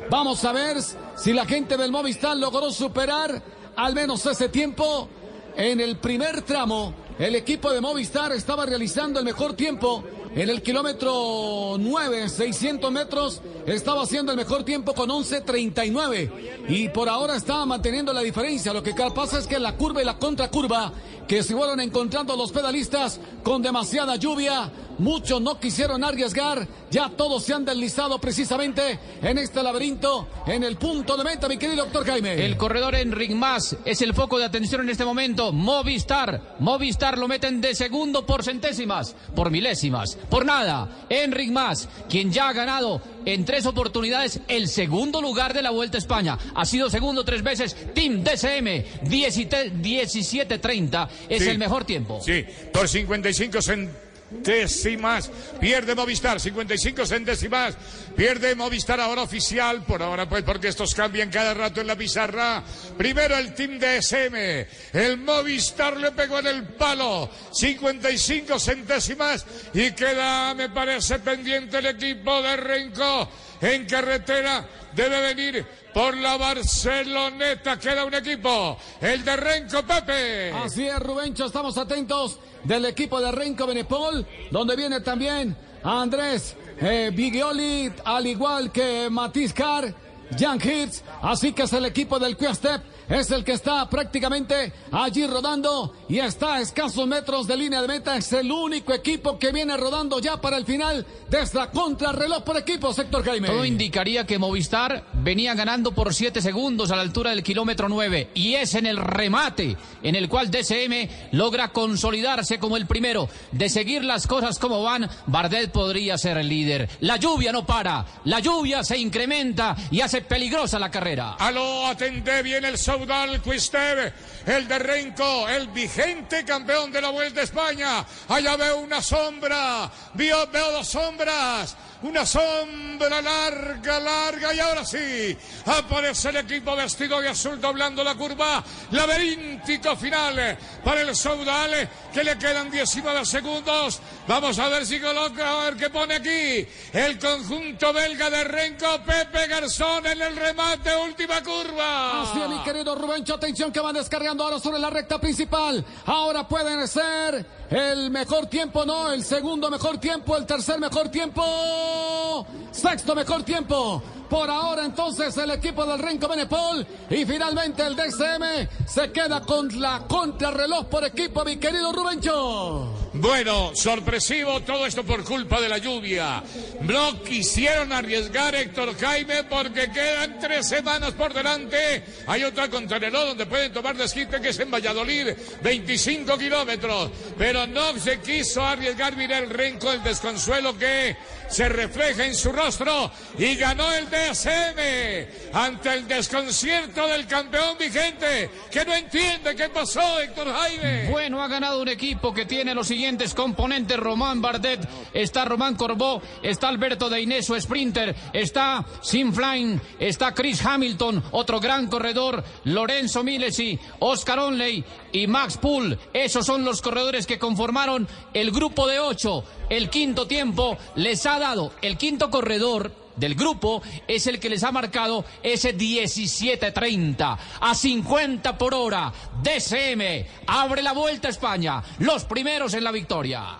Vamos a ver si la gente del Movistar logró superar al menos ese tiempo. En el primer tramo, el equipo de Movistar estaba realizando el mejor tiempo. En el kilómetro 9, 600 metros, estaba haciendo el mejor tiempo con 11.39. Y por ahora estaba manteniendo la diferencia. Lo que pasa es que la curva y la contracurva que se fueron encontrando los pedalistas con demasiada lluvia. Muchos no quisieron arriesgar. Ya todos se han deslizado precisamente en este laberinto, en el punto de meta, mi querido doctor Jaime. El corredor Enric Mas es el foco de atención en este momento. Movistar. Movistar lo meten de segundo por centésimas, por milésimas, por nada. Enric Mas, quien ya ha ganado en tres oportunidades el segundo lugar de la Vuelta a España. Ha sido segundo tres veces. Team DCM 17-30 es Sí. el mejor tiempo. Sí, por 55 centésimas pierde Movistar, 55 centésimas pierde Movistar ahora oficial, por ahora pues porque estos cambian cada rato en la pizarra. Primero el team DSM, el Movistar le pegó en el palo, 55 centésimas y queda, me parece, pendiente el equipo de Renco en carretera. Debe venir por la Barceloneta, queda un equipo, el de Renco Pepe. Así es, Rubencho, estamos atentos del equipo de Renko Benepol, donde viene también Andrés eh, al igual que Matiz Carr, Jan Hirtz, así que es el equipo del Quick-Step, es el que está prácticamente allí rodando y está a escasos metros de línea de meta, es el único equipo que viene rodando ya para el final de esta contrarreloj por equipos, Héctor Jaime. Todo indicaría que Movistar venía ganando por 7 segundos a la altura del kilómetro 9 y es en el remate en el cual DCM logra consolidarse como el primero. De seguir las cosas como van, Bardet podría ser el líder. La lluvia no para, la lluvia se incrementa y hace peligrosa la carrera. Aló, atendé bien el Saudal Quistev, el de Renco, el vigente campeón de la Vuelta a España. Allá veo una sombra, veo, veo dos sombras. Una sombra larga, larga, y ahora sí, aparece el equipo vestido de azul doblando la curva. Laberíntico final para el Saudal, que le quedan 19 segundos. Vamos a ver si coloca, a ver qué pone aquí. El conjunto belga de Renco, Pepe Garzón en el remate, última curva. Así es, mi querido Rubencho, atención que van descargando ahora sobre la recta principal. Ahora pueden ser el mejor tiempo, no, el segundo mejor tiempo, el tercer mejor tiempo, sexto mejor tiempo. Por ahora entonces el equipo del Renco Benepol y finalmente el DCM se queda con la contrarreloj por equipo, mi querido Rubencho. Bueno, sorpresivo todo esto por culpa de la lluvia. No quisieron arriesgar Héctor Jaime porque quedan tres semanas por delante. Hay otra contrarreloj donde pueden tomar desquite que es en Valladolid, 25 kilómetros. Pero no se quiso arriesgar Mirel Renco el desconsuelo que se refleja en su rostro y ganó el DSM ante el desconcierto del campeón vigente que no entiende qué pasó Héctor Jaime. Bueno, ha ganado un equipo que tiene los siguientes componentes. Román Bardet, está Román Corbó, está Alberto de Inés, su sprinter, está Sim Flying, está Chris Hamilton, otro gran corredor, Lorenzo Milesi, Oscar Onley y Max Poole. Esos son los corredores que conformaron el grupo de ocho. El quinto tiempo les ha dado el quinto corredor del grupo es el que les ha marcado ese 17-30 a 50 por hora. DCM abre la vuelta a España, los primeros en la victoria.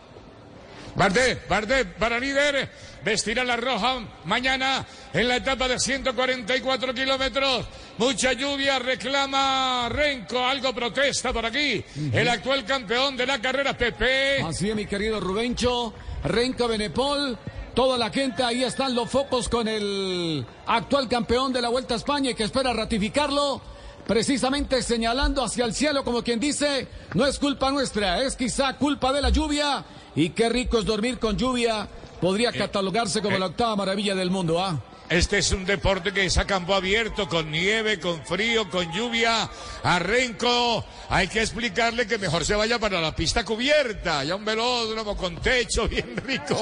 Bardet, Bardet para líder, vestirá la roja mañana en la etapa de 144 kilómetros. Mucha lluvia, reclama Renco, algo protesta por aquí. El actual campeón de la carrera, Pepe. Así es, mi querido Rubencho, Renko Benepol. Toda la gente, ahí están los focos con el actual campeón de la Vuelta a España y que espera ratificarlo, precisamente señalando hacia el cielo como quien dice, no es culpa nuestra, es quizá culpa de la lluvia y qué rico es dormir con lluvia, podría catalogarse como la octava maravilla del mundo, ¿ah? Este es un deporte que es a campo abierto, con nieve, con frío, con lluvia. A Renko hay que explicarle que mejor se vaya para la pista cubierta, ya un velódromo con techo bien rico.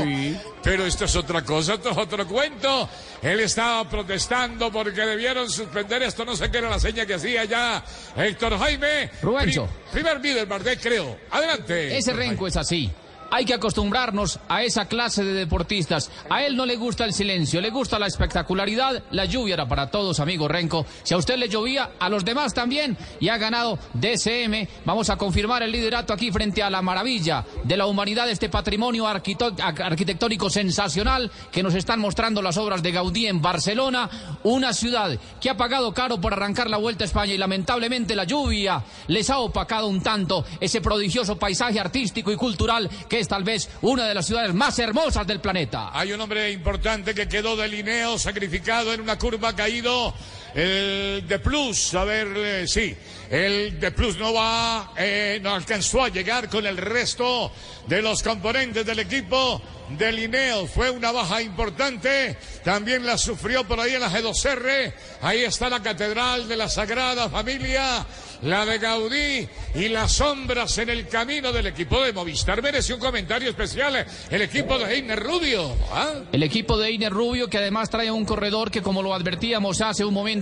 Pero esto es otra cosa, esto es otro cuento. Él estaba protestando porque debieron suspender esto, no sé qué era la seña que hacía ya Héctor Jaime. Rubencho. Pri- primer líder, Bardet, creo. Adelante. Ese renco es así. Hay que acostumbrarnos a esa clase de deportistas. A él no le gusta el silencio, le gusta la espectacularidad. La lluvia era para todos, amigo Renco. Si a usted le llovía, a los demás también. Y ha ganado DCM. Vamos a confirmar el liderato aquí frente a la maravilla de la humanidad, este patrimonio arquitectónico sensacional que nos están mostrando las obras de Gaudí en Barcelona. Una ciudad que ha pagado caro por arrancar la Vuelta a España y lamentablemente la lluvia les ha opacado un tanto ese prodigioso paisaje artístico y cultural que es tal vez una de las ciudades más hermosas del planeta. Hay un hombre importante que quedó de Lineo sacrificado en una curva caído. El de Plus, a ver, sí, el de Plus no va, eh, no alcanzó a llegar con el resto de los componentes del equipo de Lineo. Fue una baja importante, también la sufrió por ahí en la G2R. Ahí está la Catedral de la Sagrada Familia, la de Gaudí y las sombras en el camino del equipo de Movistar. Merece un comentario especial el equipo de Heiner Rubio. ¿ah? El equipo de Iner Rubio, que además trae un corredor que, como lo advertíamos hace un momento,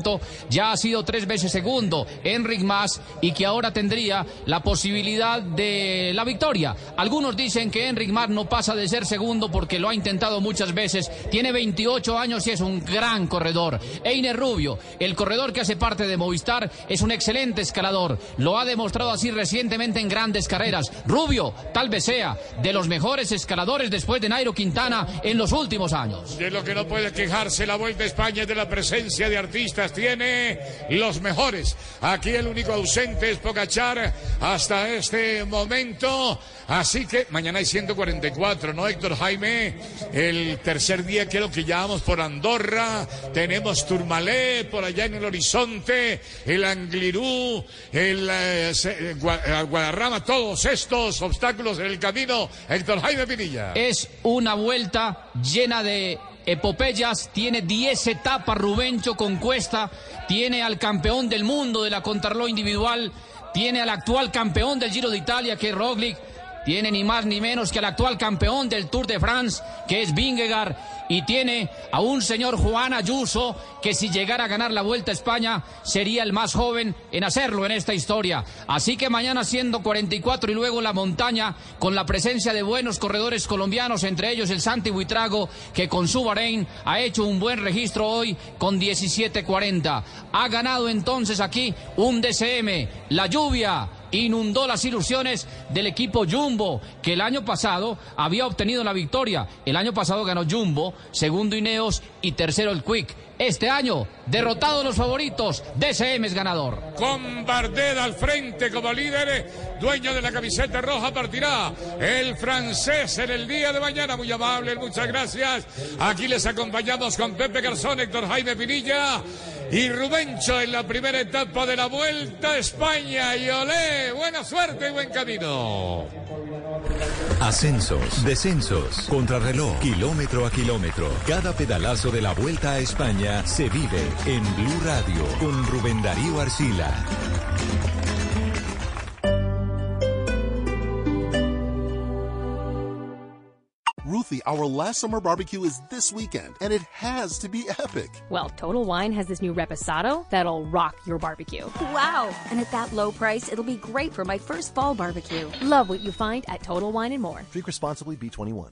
ya ha sido tres veces segundo, Enric Mas, y que ahora tendría la posibilidad de la victoria. Algunos dicen que Enric Mas no pasa de ser segundo porque lo ha intentado muchas veces. Tiene 28 años y es un gran corredor. Einer Rubio, el corredor que hace parte de Movistar, es un excelente escalador. Lo ha demostrado así recientemente en grandes carreras. Rubio, tal vez sea de los mejores escaladores después de Nairo Quintana en los últimos años. De lo que no puede quejarse la Vuelta a España es de la presencia de artistas. Tiene los mejores. Aquí el único ausente es Pocachar hasta este momento. Así que mañana hay 144, ¿no, Héctor Jaime? El tercer día creo que ya vamos por Andorra. Tenemos Turmalé por allá en el horizonte. El Anglirú, el eh, Gua- eh, Guadarrama. Todos estos obstáculos en el camino. Héctor Jaime Pinilla. Es una vuelta llena de epopeyas, tiene 10 etapas Rubencho con Cuesta, tiene al campeón del mundo de la contrarreloj individual, tiene al actual campeón del Giro de Italia que es Roglic, tiene ni más ni menos que al actual campeón del Tour de France que es Vingegaard y tiene a un señor Juan Ayuso que si llegara a ganar la Vuelta a España sería el más joven en hacerlo en esta historia. Así que mañana siendo 44 y luego la montaña con la presencia de buenos corredores colombianos, entre ellos el Santi Buitrago que con su Bahrein ha hecho un buen registro hoy con 17.40. Ha ganado entonces aquí un DCM, la lluvia inundó las ilusiones del equipo Jumbo, que el año pasado había obtenido la victoria. El año pasado ganó Jumbo, segundo Ineos y tercero el Quick. Este año, derrotados los favoritos, DCM es ganador. Con Bardet al frente como líder, dueño de la camiseta roja, partirá el francés en el día de mañana. Muy amable, muchas gracias. Aquí les acompañamos con Pepe Garzón, Héctor Jaime Pinilla y Rubencho en la primera etapa de la Vuelta a España. Y olé, buena suerte y buen camino. Ascensos, descensos, contrarreloj, kilómetro a kilómetro. Cada pedalazo de la vuelta a España se vive en Blue Radio con Rubén Darío Arcila. Ruthie, our last summer barbecue is this weekend, and it has to be epic. Well, Total Wine has this new reposado that'll rock your barbecue. Wow! And at that low price, it'll be great for my first fall barbecue. Love what you find at Total Wine and More. Drink responsibly, B21.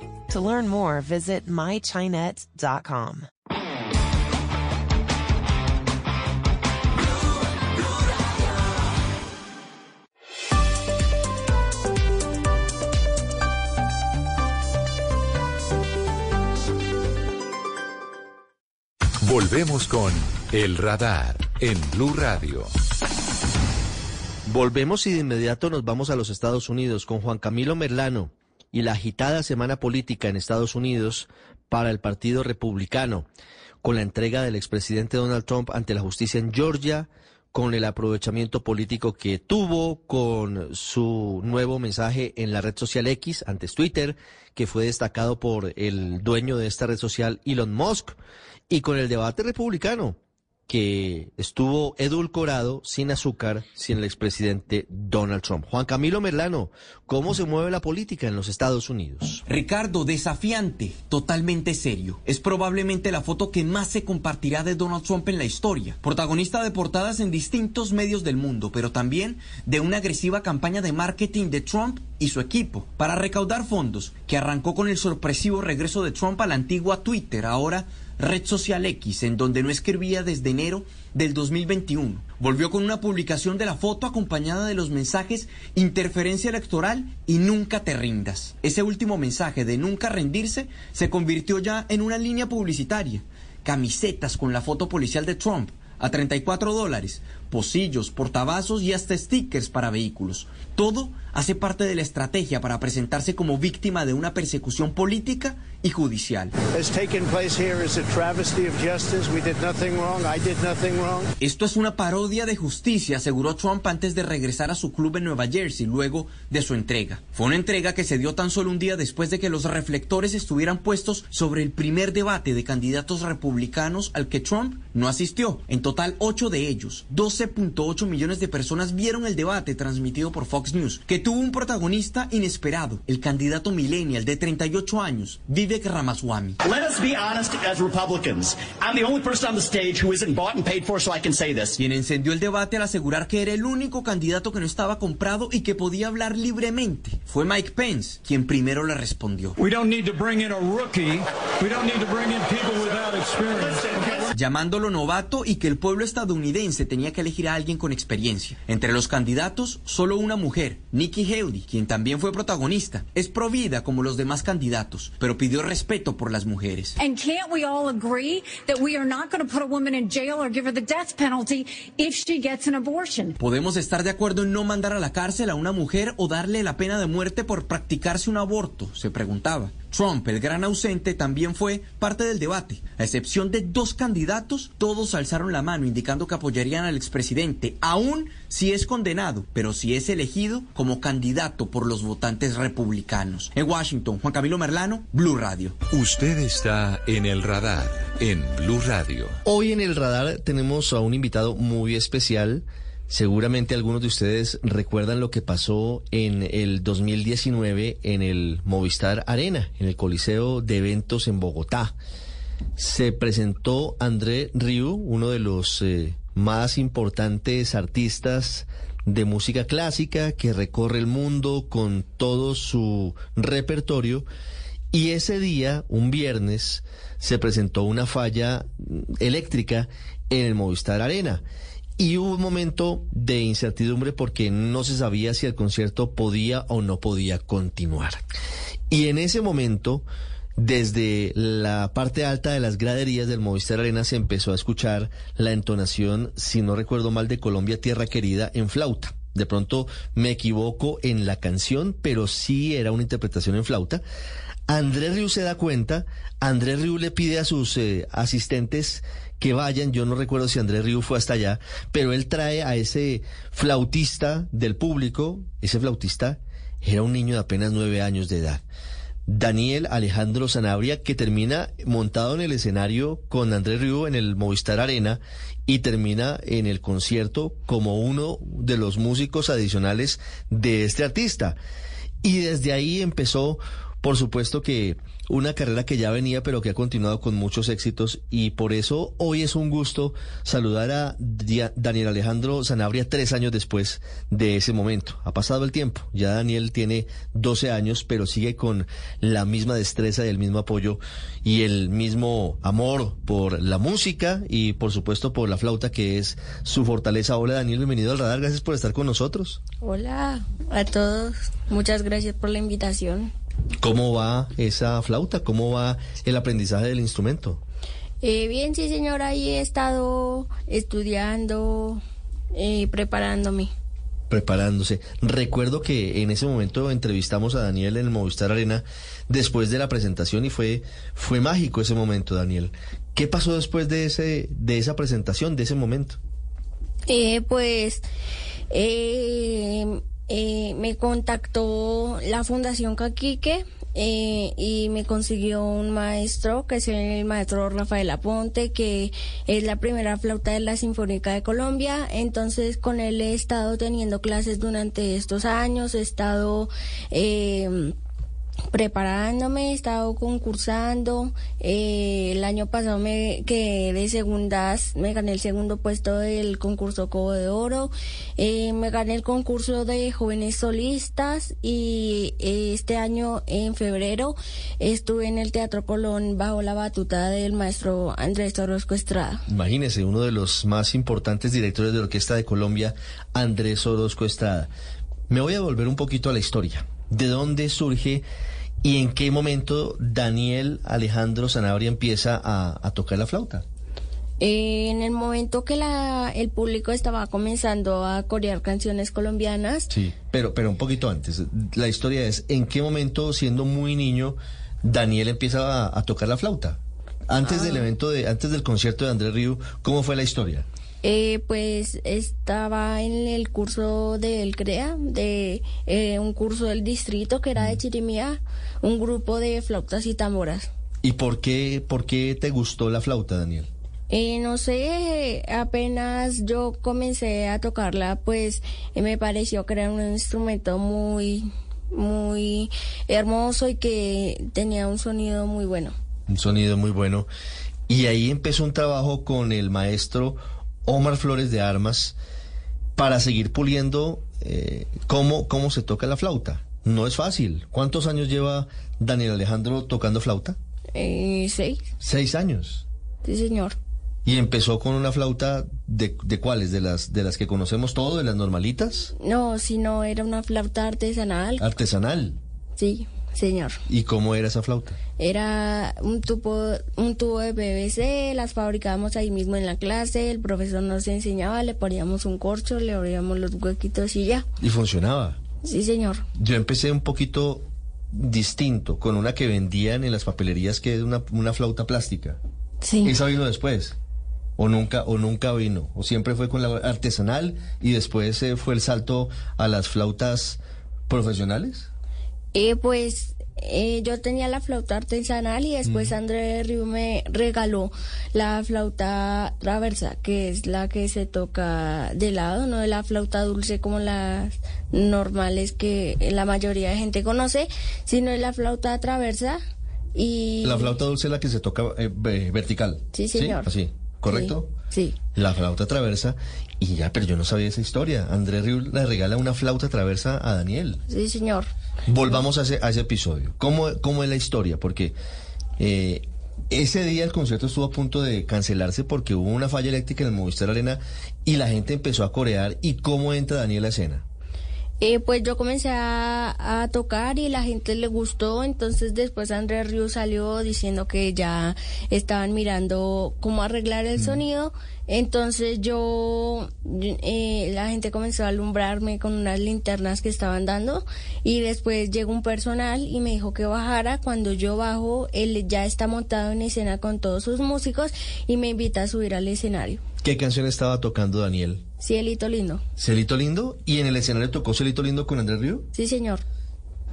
To learn more, visit mychinet.com. Volvemos con El Radar en Blue Radio. Volvemos y de inmediato nos vamos a los Estados Unidos con Juan Camilo Merlano y la agitada semana política en Estados Unidos para el Partido Republicano, con la entrega del expresidente Donald Trump ante la justicia en Georgia, con el aprovechamiento político que tuvo, con su nuevo mensaje en la red social X, antes Twitter, que fue destacado por el dueño de esta red social, Elon Musk, y con el debate republicano que estuvo edulcorado, sin azúcar, sin el expresidente Donald Trump. Juan Camilo Merlano, ¿cómo se mueve la política en los Estados Unidos? Ricardo, desafiante, totalmente serio. Es probablemente la foto que más se compartirá de Donald Trump en la historia. Protagonista de portadas en distintos medios del mundo, pero también de una agresiva campaña de marketing de Trump y su equipo para recaudar fondos, que arrancó con el sorpresivo regreso de Trump a la antigua Twitter, ahora red social X, en donde no escribía desde enero del 2021. Volvió con una publicación de la foto acompañada de los mensajes interferencia electoral y nunca te rindas. Ese último mensaje de nunca rendirse se convirtió ya en una línea publicitaria. Camisetas con la foto policial de Trump a 34 dólares, pocillos, portavasos y hasta stickers para vehículos. Todo hace parte de la estrategia para presentarse como víctima de una persecución política y judicial. Esto es una parodia de justicia, aseguró Trump antes de regresar a su club en Nueva Jersey luego de su entrega. Fue una entrega que se dio tan solo un día después de que los reflectores estuvieran puestos sobre el primer debate de candidatos republicanos al que Trump no asistió. En total, ocho de ellos, 12.8 millones de personas vieron el debate transmitido por Fox News, que tuvo un protagonista inesperado, el candidato millennial de 38 años, Vivek Ramaswamy. Let us be honest as Republicans. I'm the only person on the stage who isn't bought and paid for, so I can say this. Quien encendió el debate al asegurar que era el único candidato que no estaba comprado y que podía hablar libremente. Fue Mike Pence quien primero le respondió. We don't need to bring in a rookie. We don't need to bring in people without experience. Llamándolo novato y que el pueblo estadounidense tenía que elegir a alguien con experiencia. Entre los candidatos, solo una mujer, Nikki Haley, quien también fue protagonista. Es provida como los demás candidatos, pero pidió respeto por las mujeres. And can't we all agree that we are not going to put a woman in jail or give her the death penalty if she gets an abortion? Podemos estar de acuerdo en no mandar a la cárcel a una mujer o darle la pena de muerte por practicarse un aborto, se preguntaba. Trump, el gran ausente, también fue parte del debate. A excepción de dos candidatos, todos alzaron la mano indicando que apoyarían al expresidente, aún si es condenado, pero si es elegido como candidato por los votantes republicanos. En Washington, Juan Camilo Merlano, Blue Radio. Usted está en el radar en Blue Radio. Hoy en el radar tenemos a un invitado muy especial. Seguramente algunos de ustedes recuerdan lo que pasó en el 2019 en el Movistar Arena, en el Coliseo de Eventos en Bogotá. Se presentó André Rieu, uno de los eh, más importantes artistas de música clásica que recorre el mundo con todo su repertorio. Y ese día, un viernes, se presentó una falla eléctrica en el Movistar Arena. Y hubo un momento de incertidumbre porque no se sabía si el concierto podía o no podía continuar. Y en ese momento, desde la parte alta de las graderías del Movistar Arena se empezó a escuchar la entonación, si no recuerdo mal, de Colombia Tierra Querida en flauta. De pronto me equivoco en la canción, pero sí era una interpretación en flauta. Andrés Riu se da cuenta, Andrés Riu le pide a sus eh, asistentes que vayan, yo no recuerdo si Andrés Riu fue hasta allá, pero él trae a ese flautista del público, ese flautista era un niño de apenas nueve años de edad. Daniel Alejandro Sanabria, que termina montado en el escenario con Andrés Riu en el Movistar Arena y termina en el concierto como uno de los músicos adicionales de este artista. Y desde ahí empezó, por supuesto que una carrera que ya venía pero que ha continuado con muchos éxitos y por eso hoy es un gusto saludar a Daniel Alejandro Sanabria tres años después de ese momento. Ha pasado el tiempo, ya Daniel tiene 12 años pero sigue con la misma destreza y el mismo apoyo y el mismo amor por la música y por supuesto por la flauta que es su fortaleza. Hola Daniel, bienvenido al radar, gracias por estar con nosotros. Hola a todos, muchas gracias por la invitación. ¿Cómo va esa flauta? ¿Cómo va el aprendizaje del instrumento? Eh, bien, sí, señora, ahí he estado estudiando, eh, preparándome. preparándose. Recuerdo que en ese momento entrevistamos a Daniel en el Movistar Arena después de la presentación y fue, fue mágico ese momento, Daniel. ¿Qué pasó después de, ese, de esa presentación, de ese momento? Eh, pues eh, eh, me contactó la Fundación Caquique eh, y me consiguió un maestro que es el maestro Rafael Aponte, que es la primera flauta de la Sinfónica de Colombia. Entonces con él he estado teniendo clases durante estos años, he estado... Eh, preparándome, he estado concursando. Eh, el año pasado me quedé de segundas, me gané el segundo puesto del concurso Cobo de Oro. Eh, me gané el concurso de jóvenes solistas y eh, este año en febrero estuve en el Teatro Colón bajo la batuta del maestro Andrés Orozco Estrada. Imagínese, uno de los más importantes directores de orquesta de Colombia, Andrés Orozco Estrada. Me voy a volver un poquito a la historia. ¿De dónde surge y en qué momento Daniel Alejandro Sanabria empieza a, a tocar la flauta? Eh, en el momento que la, el público estaba comenzando a corear canciones colombianas, Sí, pero, pero un poquito antes. La historia es, ¿en qué momento, siendo muy niño, Daniel empieza a, a tocar la flauta? Antes del evento, de, antes del concierto de Andrés Río, ¿cómo fue la historia? Eh, pues estaba en el curso del CREA, de eh, un curso del distrito que era de Chirimía, un grupo de flautas y tamboras. ¿Y por qué, por qué te gustó la flauta, Daniel? Eh, no sé, apenas yo comencé a tocarla, pues eh, me pareció que era un instrumento muy, muy hermoso y que tenía un sonido muy bueno. Un sonido muy bueno. Y ahí empezó un trabajo con el maestro Omar Flores de Armas para seguir puliendo eh, cómo, cómo se toca la flauta. No es fácil. ¿Cuántos años lleva Daniel Alejandro tocando flauta? Eh, seis, Seis años. sí señor. Y empezó con una flauta de, de cuáles, de las, de las que conocemos todos, de las normalitas, No, sino era una flauta artesanal. artesanal. Sí, señor. ¿Y cómo era esa flauta? Era un tubo, un tubo de PVC, las fabricábamos ahí mismo en la clase, el profesor nos enseñaba, le poníamos un corcho, le abríamos los huequitos y ya. Y funcionaba. Sí, señor. Yo empecé un poquito distinto, con una que vendían en las papelerías que es una, una flauta plástica. Sí. ¿Esa vino después? ¿O nunca, o nunca vino? ¿O siempre fue con la artesanal y después eh, fue el salto a las flautas profesionales? Eh, pues eh, yo tenía la flauta artesanal y después André Riu me regaló la flauta traversa, que es la que se toca de lado, no de la flauta dulce como las normales que la mayoría de gente conoce, sino de la flauta traversa y... La flauta dulce es la que se toca eh, ve- vertical. Sí, señor. Así, ¿correcto? Sí. La flauta traversa. Y ya, pero yo no sabía esa historia. Andrés Riu le regala una flauta traversa a Daniel. Sí, señor. Volvamos a ese, a ese episodio. ¿Cómo, ¿Cómo es la historia? Porque eh, ese día el concierto estuvo a punto de cancelarse porque hubo una falla eléctrica en el Movistar Arena y la gente empezó a corear. ¿Y cómo entra Daniel a escena? Eh, pues yo comencé a, a tocar y la gente le gustó, entonces después Andrés Río salió diciendo que ya estaban mirando cómo arreglar el sonido, entonces yo, eh, la gente comenzó a alumbrarme con unas linternas que estaban dando y después llegó un personal y me dijo que bajara, cuando yo bajo él ya está montado en escena con todos sus músicos y me invita a subir al escenario. ¿Qué canción estaba tocando Daniel? Cielito lindo. Celito Lindo. ¿Y en el escenario tocó Celito Lindo con Andrés Río? Sí, señor.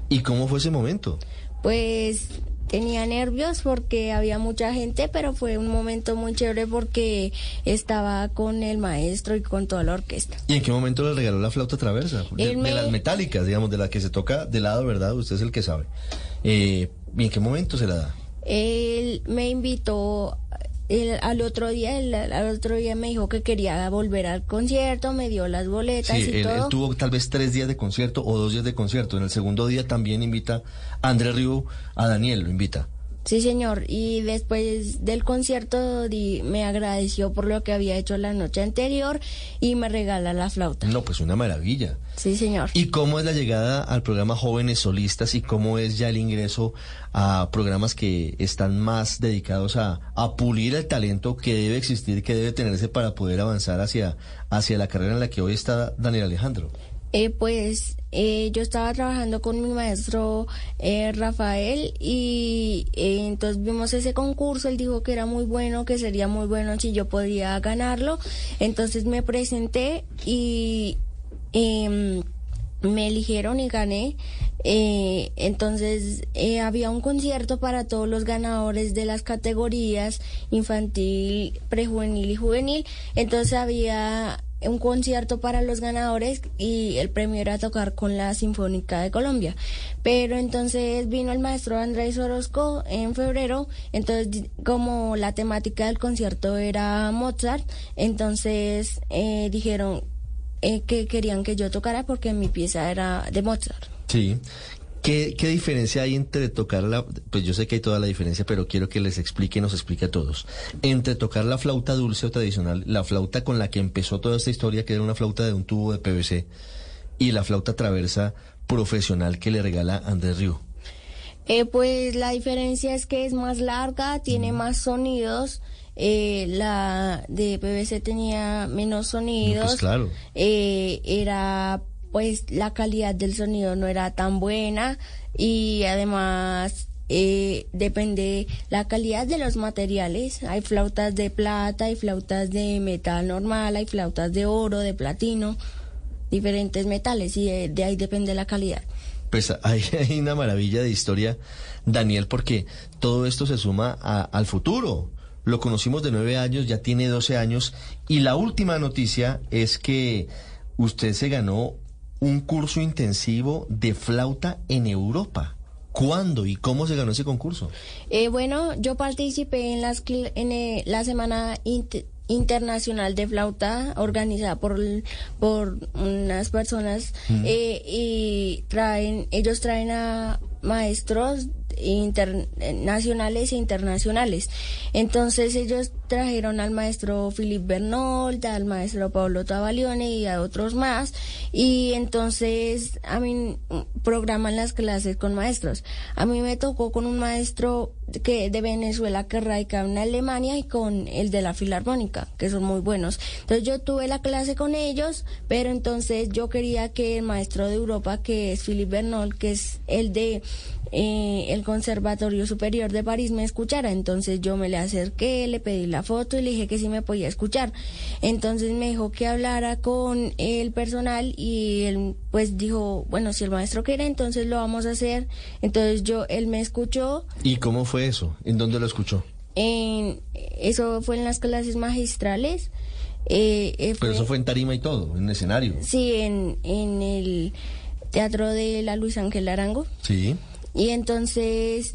¿Y cómo fue ese momento? Pues tenía nervios porque había mucha gente, pero fue un momento muy chévere porque estaba con el maestro y con toda la orquesta. ¿Y en qué momento le regaló la flauta traversa? De, Él me- de las metálicas, digamos, de la que se toca de lado, ¿verdad? Usted es el que sabe. Eh, ¿Y en qué momento se la da? Él me invitó él, al otro día, él, al otro día me dijo que quería volver al concierto, me dio las boletas Sí, y él, él todo. tuvo tal vez tres días de concierto o dos días de concierto. En el segundo día también invita a Andrés Río, a Daniel lo invita. Sí, señor. Y después del concierto di- me agradeció por lo que había hecho la noche anterior y me regala la flauta. No, pues una maravilla. Sí, señor. ¿Y cómo es la llegada al programa Jóvenes Solistas y cómo es ya el ingreso a programas que están más dedicados a, a pulir el talento que debe existir, que debe tenerse para poder avanzar hacia, hacia la carrera en la que hoy está Daniel Alejandro? Eh, pues eh, yo estaba trabajando con mi maestro eh, Rafael y eh, entonces vimos ese concurso, él dijo que era muy bueno, que sería muy bueno si yo podía ganarlo, entonces me presenté y em, me eligieron y gané. Entonces había un concierto para todos los ganadores de las categorías infantil, prejuvenil y juvenil. Entonces había un concierto para los ganadores y el premio era tocar con la Sinfónica de Colombia. Pero entonces vino el maestro Andrés Orozco en febrero, entonces como la temática del concierto era Mozart, entonces eh, dijeron eh, que querían que yo tocara porque mi pieza era de Mozart. Sí. ¿Qué, ¿Qué diferencia hay entre tocar la... Pues yo sé que hay toda la diferencia, pero quiero que les explique, nos explique a todos. Entre tocar la flauta dulce o tradicional, la flauta con la que empezó toda esta historia, que era una flauta de un tubo de PVC, y la flauta traversa profesional que le regala Andrés Río. Eh, pues la diferencia es que es más larga, tiene más sonidos. eh, la de PVC tenía menos sonidos. pues claro. Eh, era pues la calidad del sonido no era tan buena y además eh, depende la calidad de los materiales. Hay flautas de plata, hay flautas de metal normal, hay flautas de oro, de platino, diferentes metales y de ahí depende la calidad. Pues hay, hay una maravilla de historia, Daniel, porque todo esto se suma al futuro. Lo conocimos de nueve años, ya tiene 12 años, y la última noticia es que usted se ganó un curso intensivo de flauta en Europa. ¿Cuándo y cómo se ganó ese concurso? Eh, bueno, yo participé en, las, en eh, la Semana Int- Internacional de Flauta organizada por, por unas personas Mm. eh, y traen, ellos traen a maestros internacionales e internacionales. Entonces ellos trajeron al maestro Philip Bernold, al maestro Pablo Tavalione y a otros más y entonces a mí mm, programan las clases con maestros. A mí me tocó con un maestro que de Venezuela que radica en Alemania y con el de la Filarmónica, que son muy buenos. Entonces yo tuve la clase con ellos, pero entonces yo quería que el maestro de Europa, que es Philip Bernold, que es el de eh, el Conservatorio Superior de París, me escuchara. Entonces yo me le acerqué, le pedí la foto y le dije que sí me podía escuchar. Entonces me dijo que hablara con el personal y él pues dijo, bueno, si el maestro quiere, entonces lo vamos a hacer. Entonces yo, él me escuchó. ¿Y cómo fue eso? ¿En dónde lo escuchó? En, eso fue en las clases magistrales. Eh, eh, Pero eso fue en tarima y todo, en escenario. Sí, en, en el teatro de la Luis Ángel Arango. Sí. Y entonces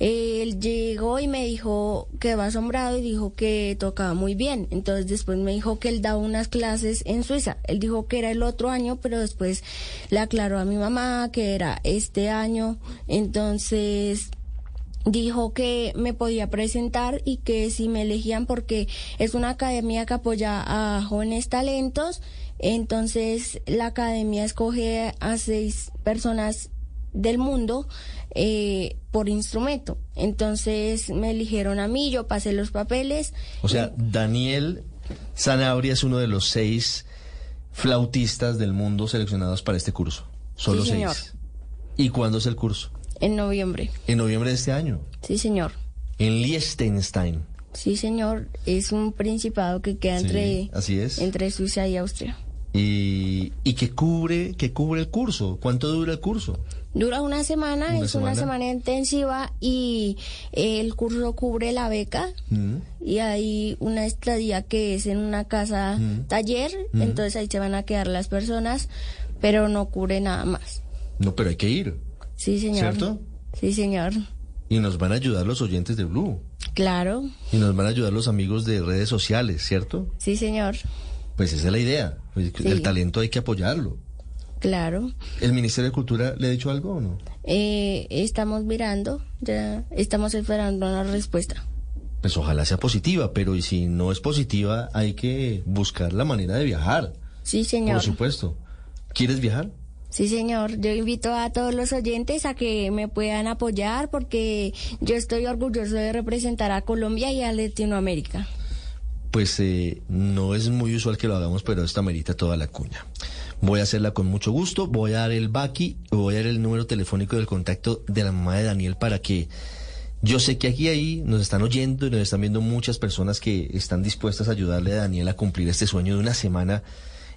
él llegó y me dijo, quedó asombrado y dijo que tocaba muy bien. Entonces después me dijo que él daba unas clases en Suiza. Él dijo que era el otro año, pero después le aclaró a mi mamá que era este año. Entonces dijo que me podía presentar y que si me elegían porque es una academia que apoya a jóvenes talentos, entonces la academia escoge a seis personas del mundo eh, por instrumento. Entonces me eligieron a mí, yo pasé los papeles. O sea, Daniel Sanabria es uno de los seis flautistas del mundo seleccionados para este curso. Solo Sí, seis. señor. ¿Y cuándo es el curso? En noviembre. En noviembre de este año. Sí, señor. En Liechtenstein. Sí, señor. Es un principado que queda Sí, entre, así es. entre Suiza y Austria. Y, y que cubre, que cubre el curso. ¿Cuánto dura el curso? Dura una semana, Una es una semana. semana intensiva y el curso cubre la beca Mm. y hay una estadía que es en una casa Mm. taller, Mm. entonces ahí se van a quedar las personas, pero no cubre nada más. No, pero hay que ir. Sí, señor. ¿Cierto? Sí, señor. Y nos van a ayudar los oyentes de Blue. Claro. Y nos van a ayudar los amigos de redes sociales, ¿cierto? Sí, señor. Pues esa es la idea. Pues Sí. El talento hay que apoyarlo. Claro. ¿El Ministerio de Cultura le ha dicho algo o no? Eh, estamos mirando, ya estamos esperando una respuesta. Pues ojalá sea positiva, pero y si no es positiva, hay que buscar la manera de viajar. Sí, señor. Por supuesto. ¿Quieres viajar? Sí, señor. Yo invito a todos los oyentes a que me puedan apoyar porque yo estoy orgulloso de representar a Colombia y a Latinoamérica. Pues eh, no es muy usual que lo hagamos, pero esta merita toda la cuña. Voy a hacerla con mucho gusto. Voy a dar el Baki, voy a dar el número telefónico del contacto de la mamá de Daniel para que yo sé que aquí ahí nos están oyendo y nos están viendo muchas personas que están dispuestas a ayudarle a Daniel a cumplir este sueño de una semana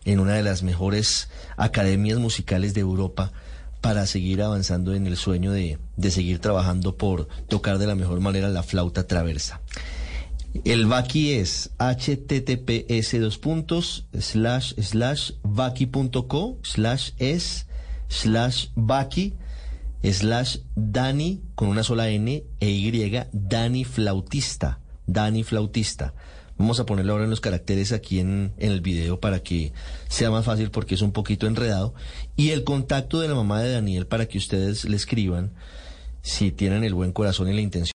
en una de las mejores academias musicales de Europa para seguir avanzando en el sueño de, de seguir trabajando por tocar de la mejor manera la flauta traversa. El Vaki es https dos puntos slash slash vaki.co slash es slash vaki slash Dani con una sola N e Y, Dani Flautista, Dani Flautista. Vamos a ponerlo ahora en los caracteres aquí en, en, el video para que sea más fácil porque es un poquito enredado. Y el contacto de la mamá de Daniel para que ustedes le escriban si tienen el buen corazón y la intención.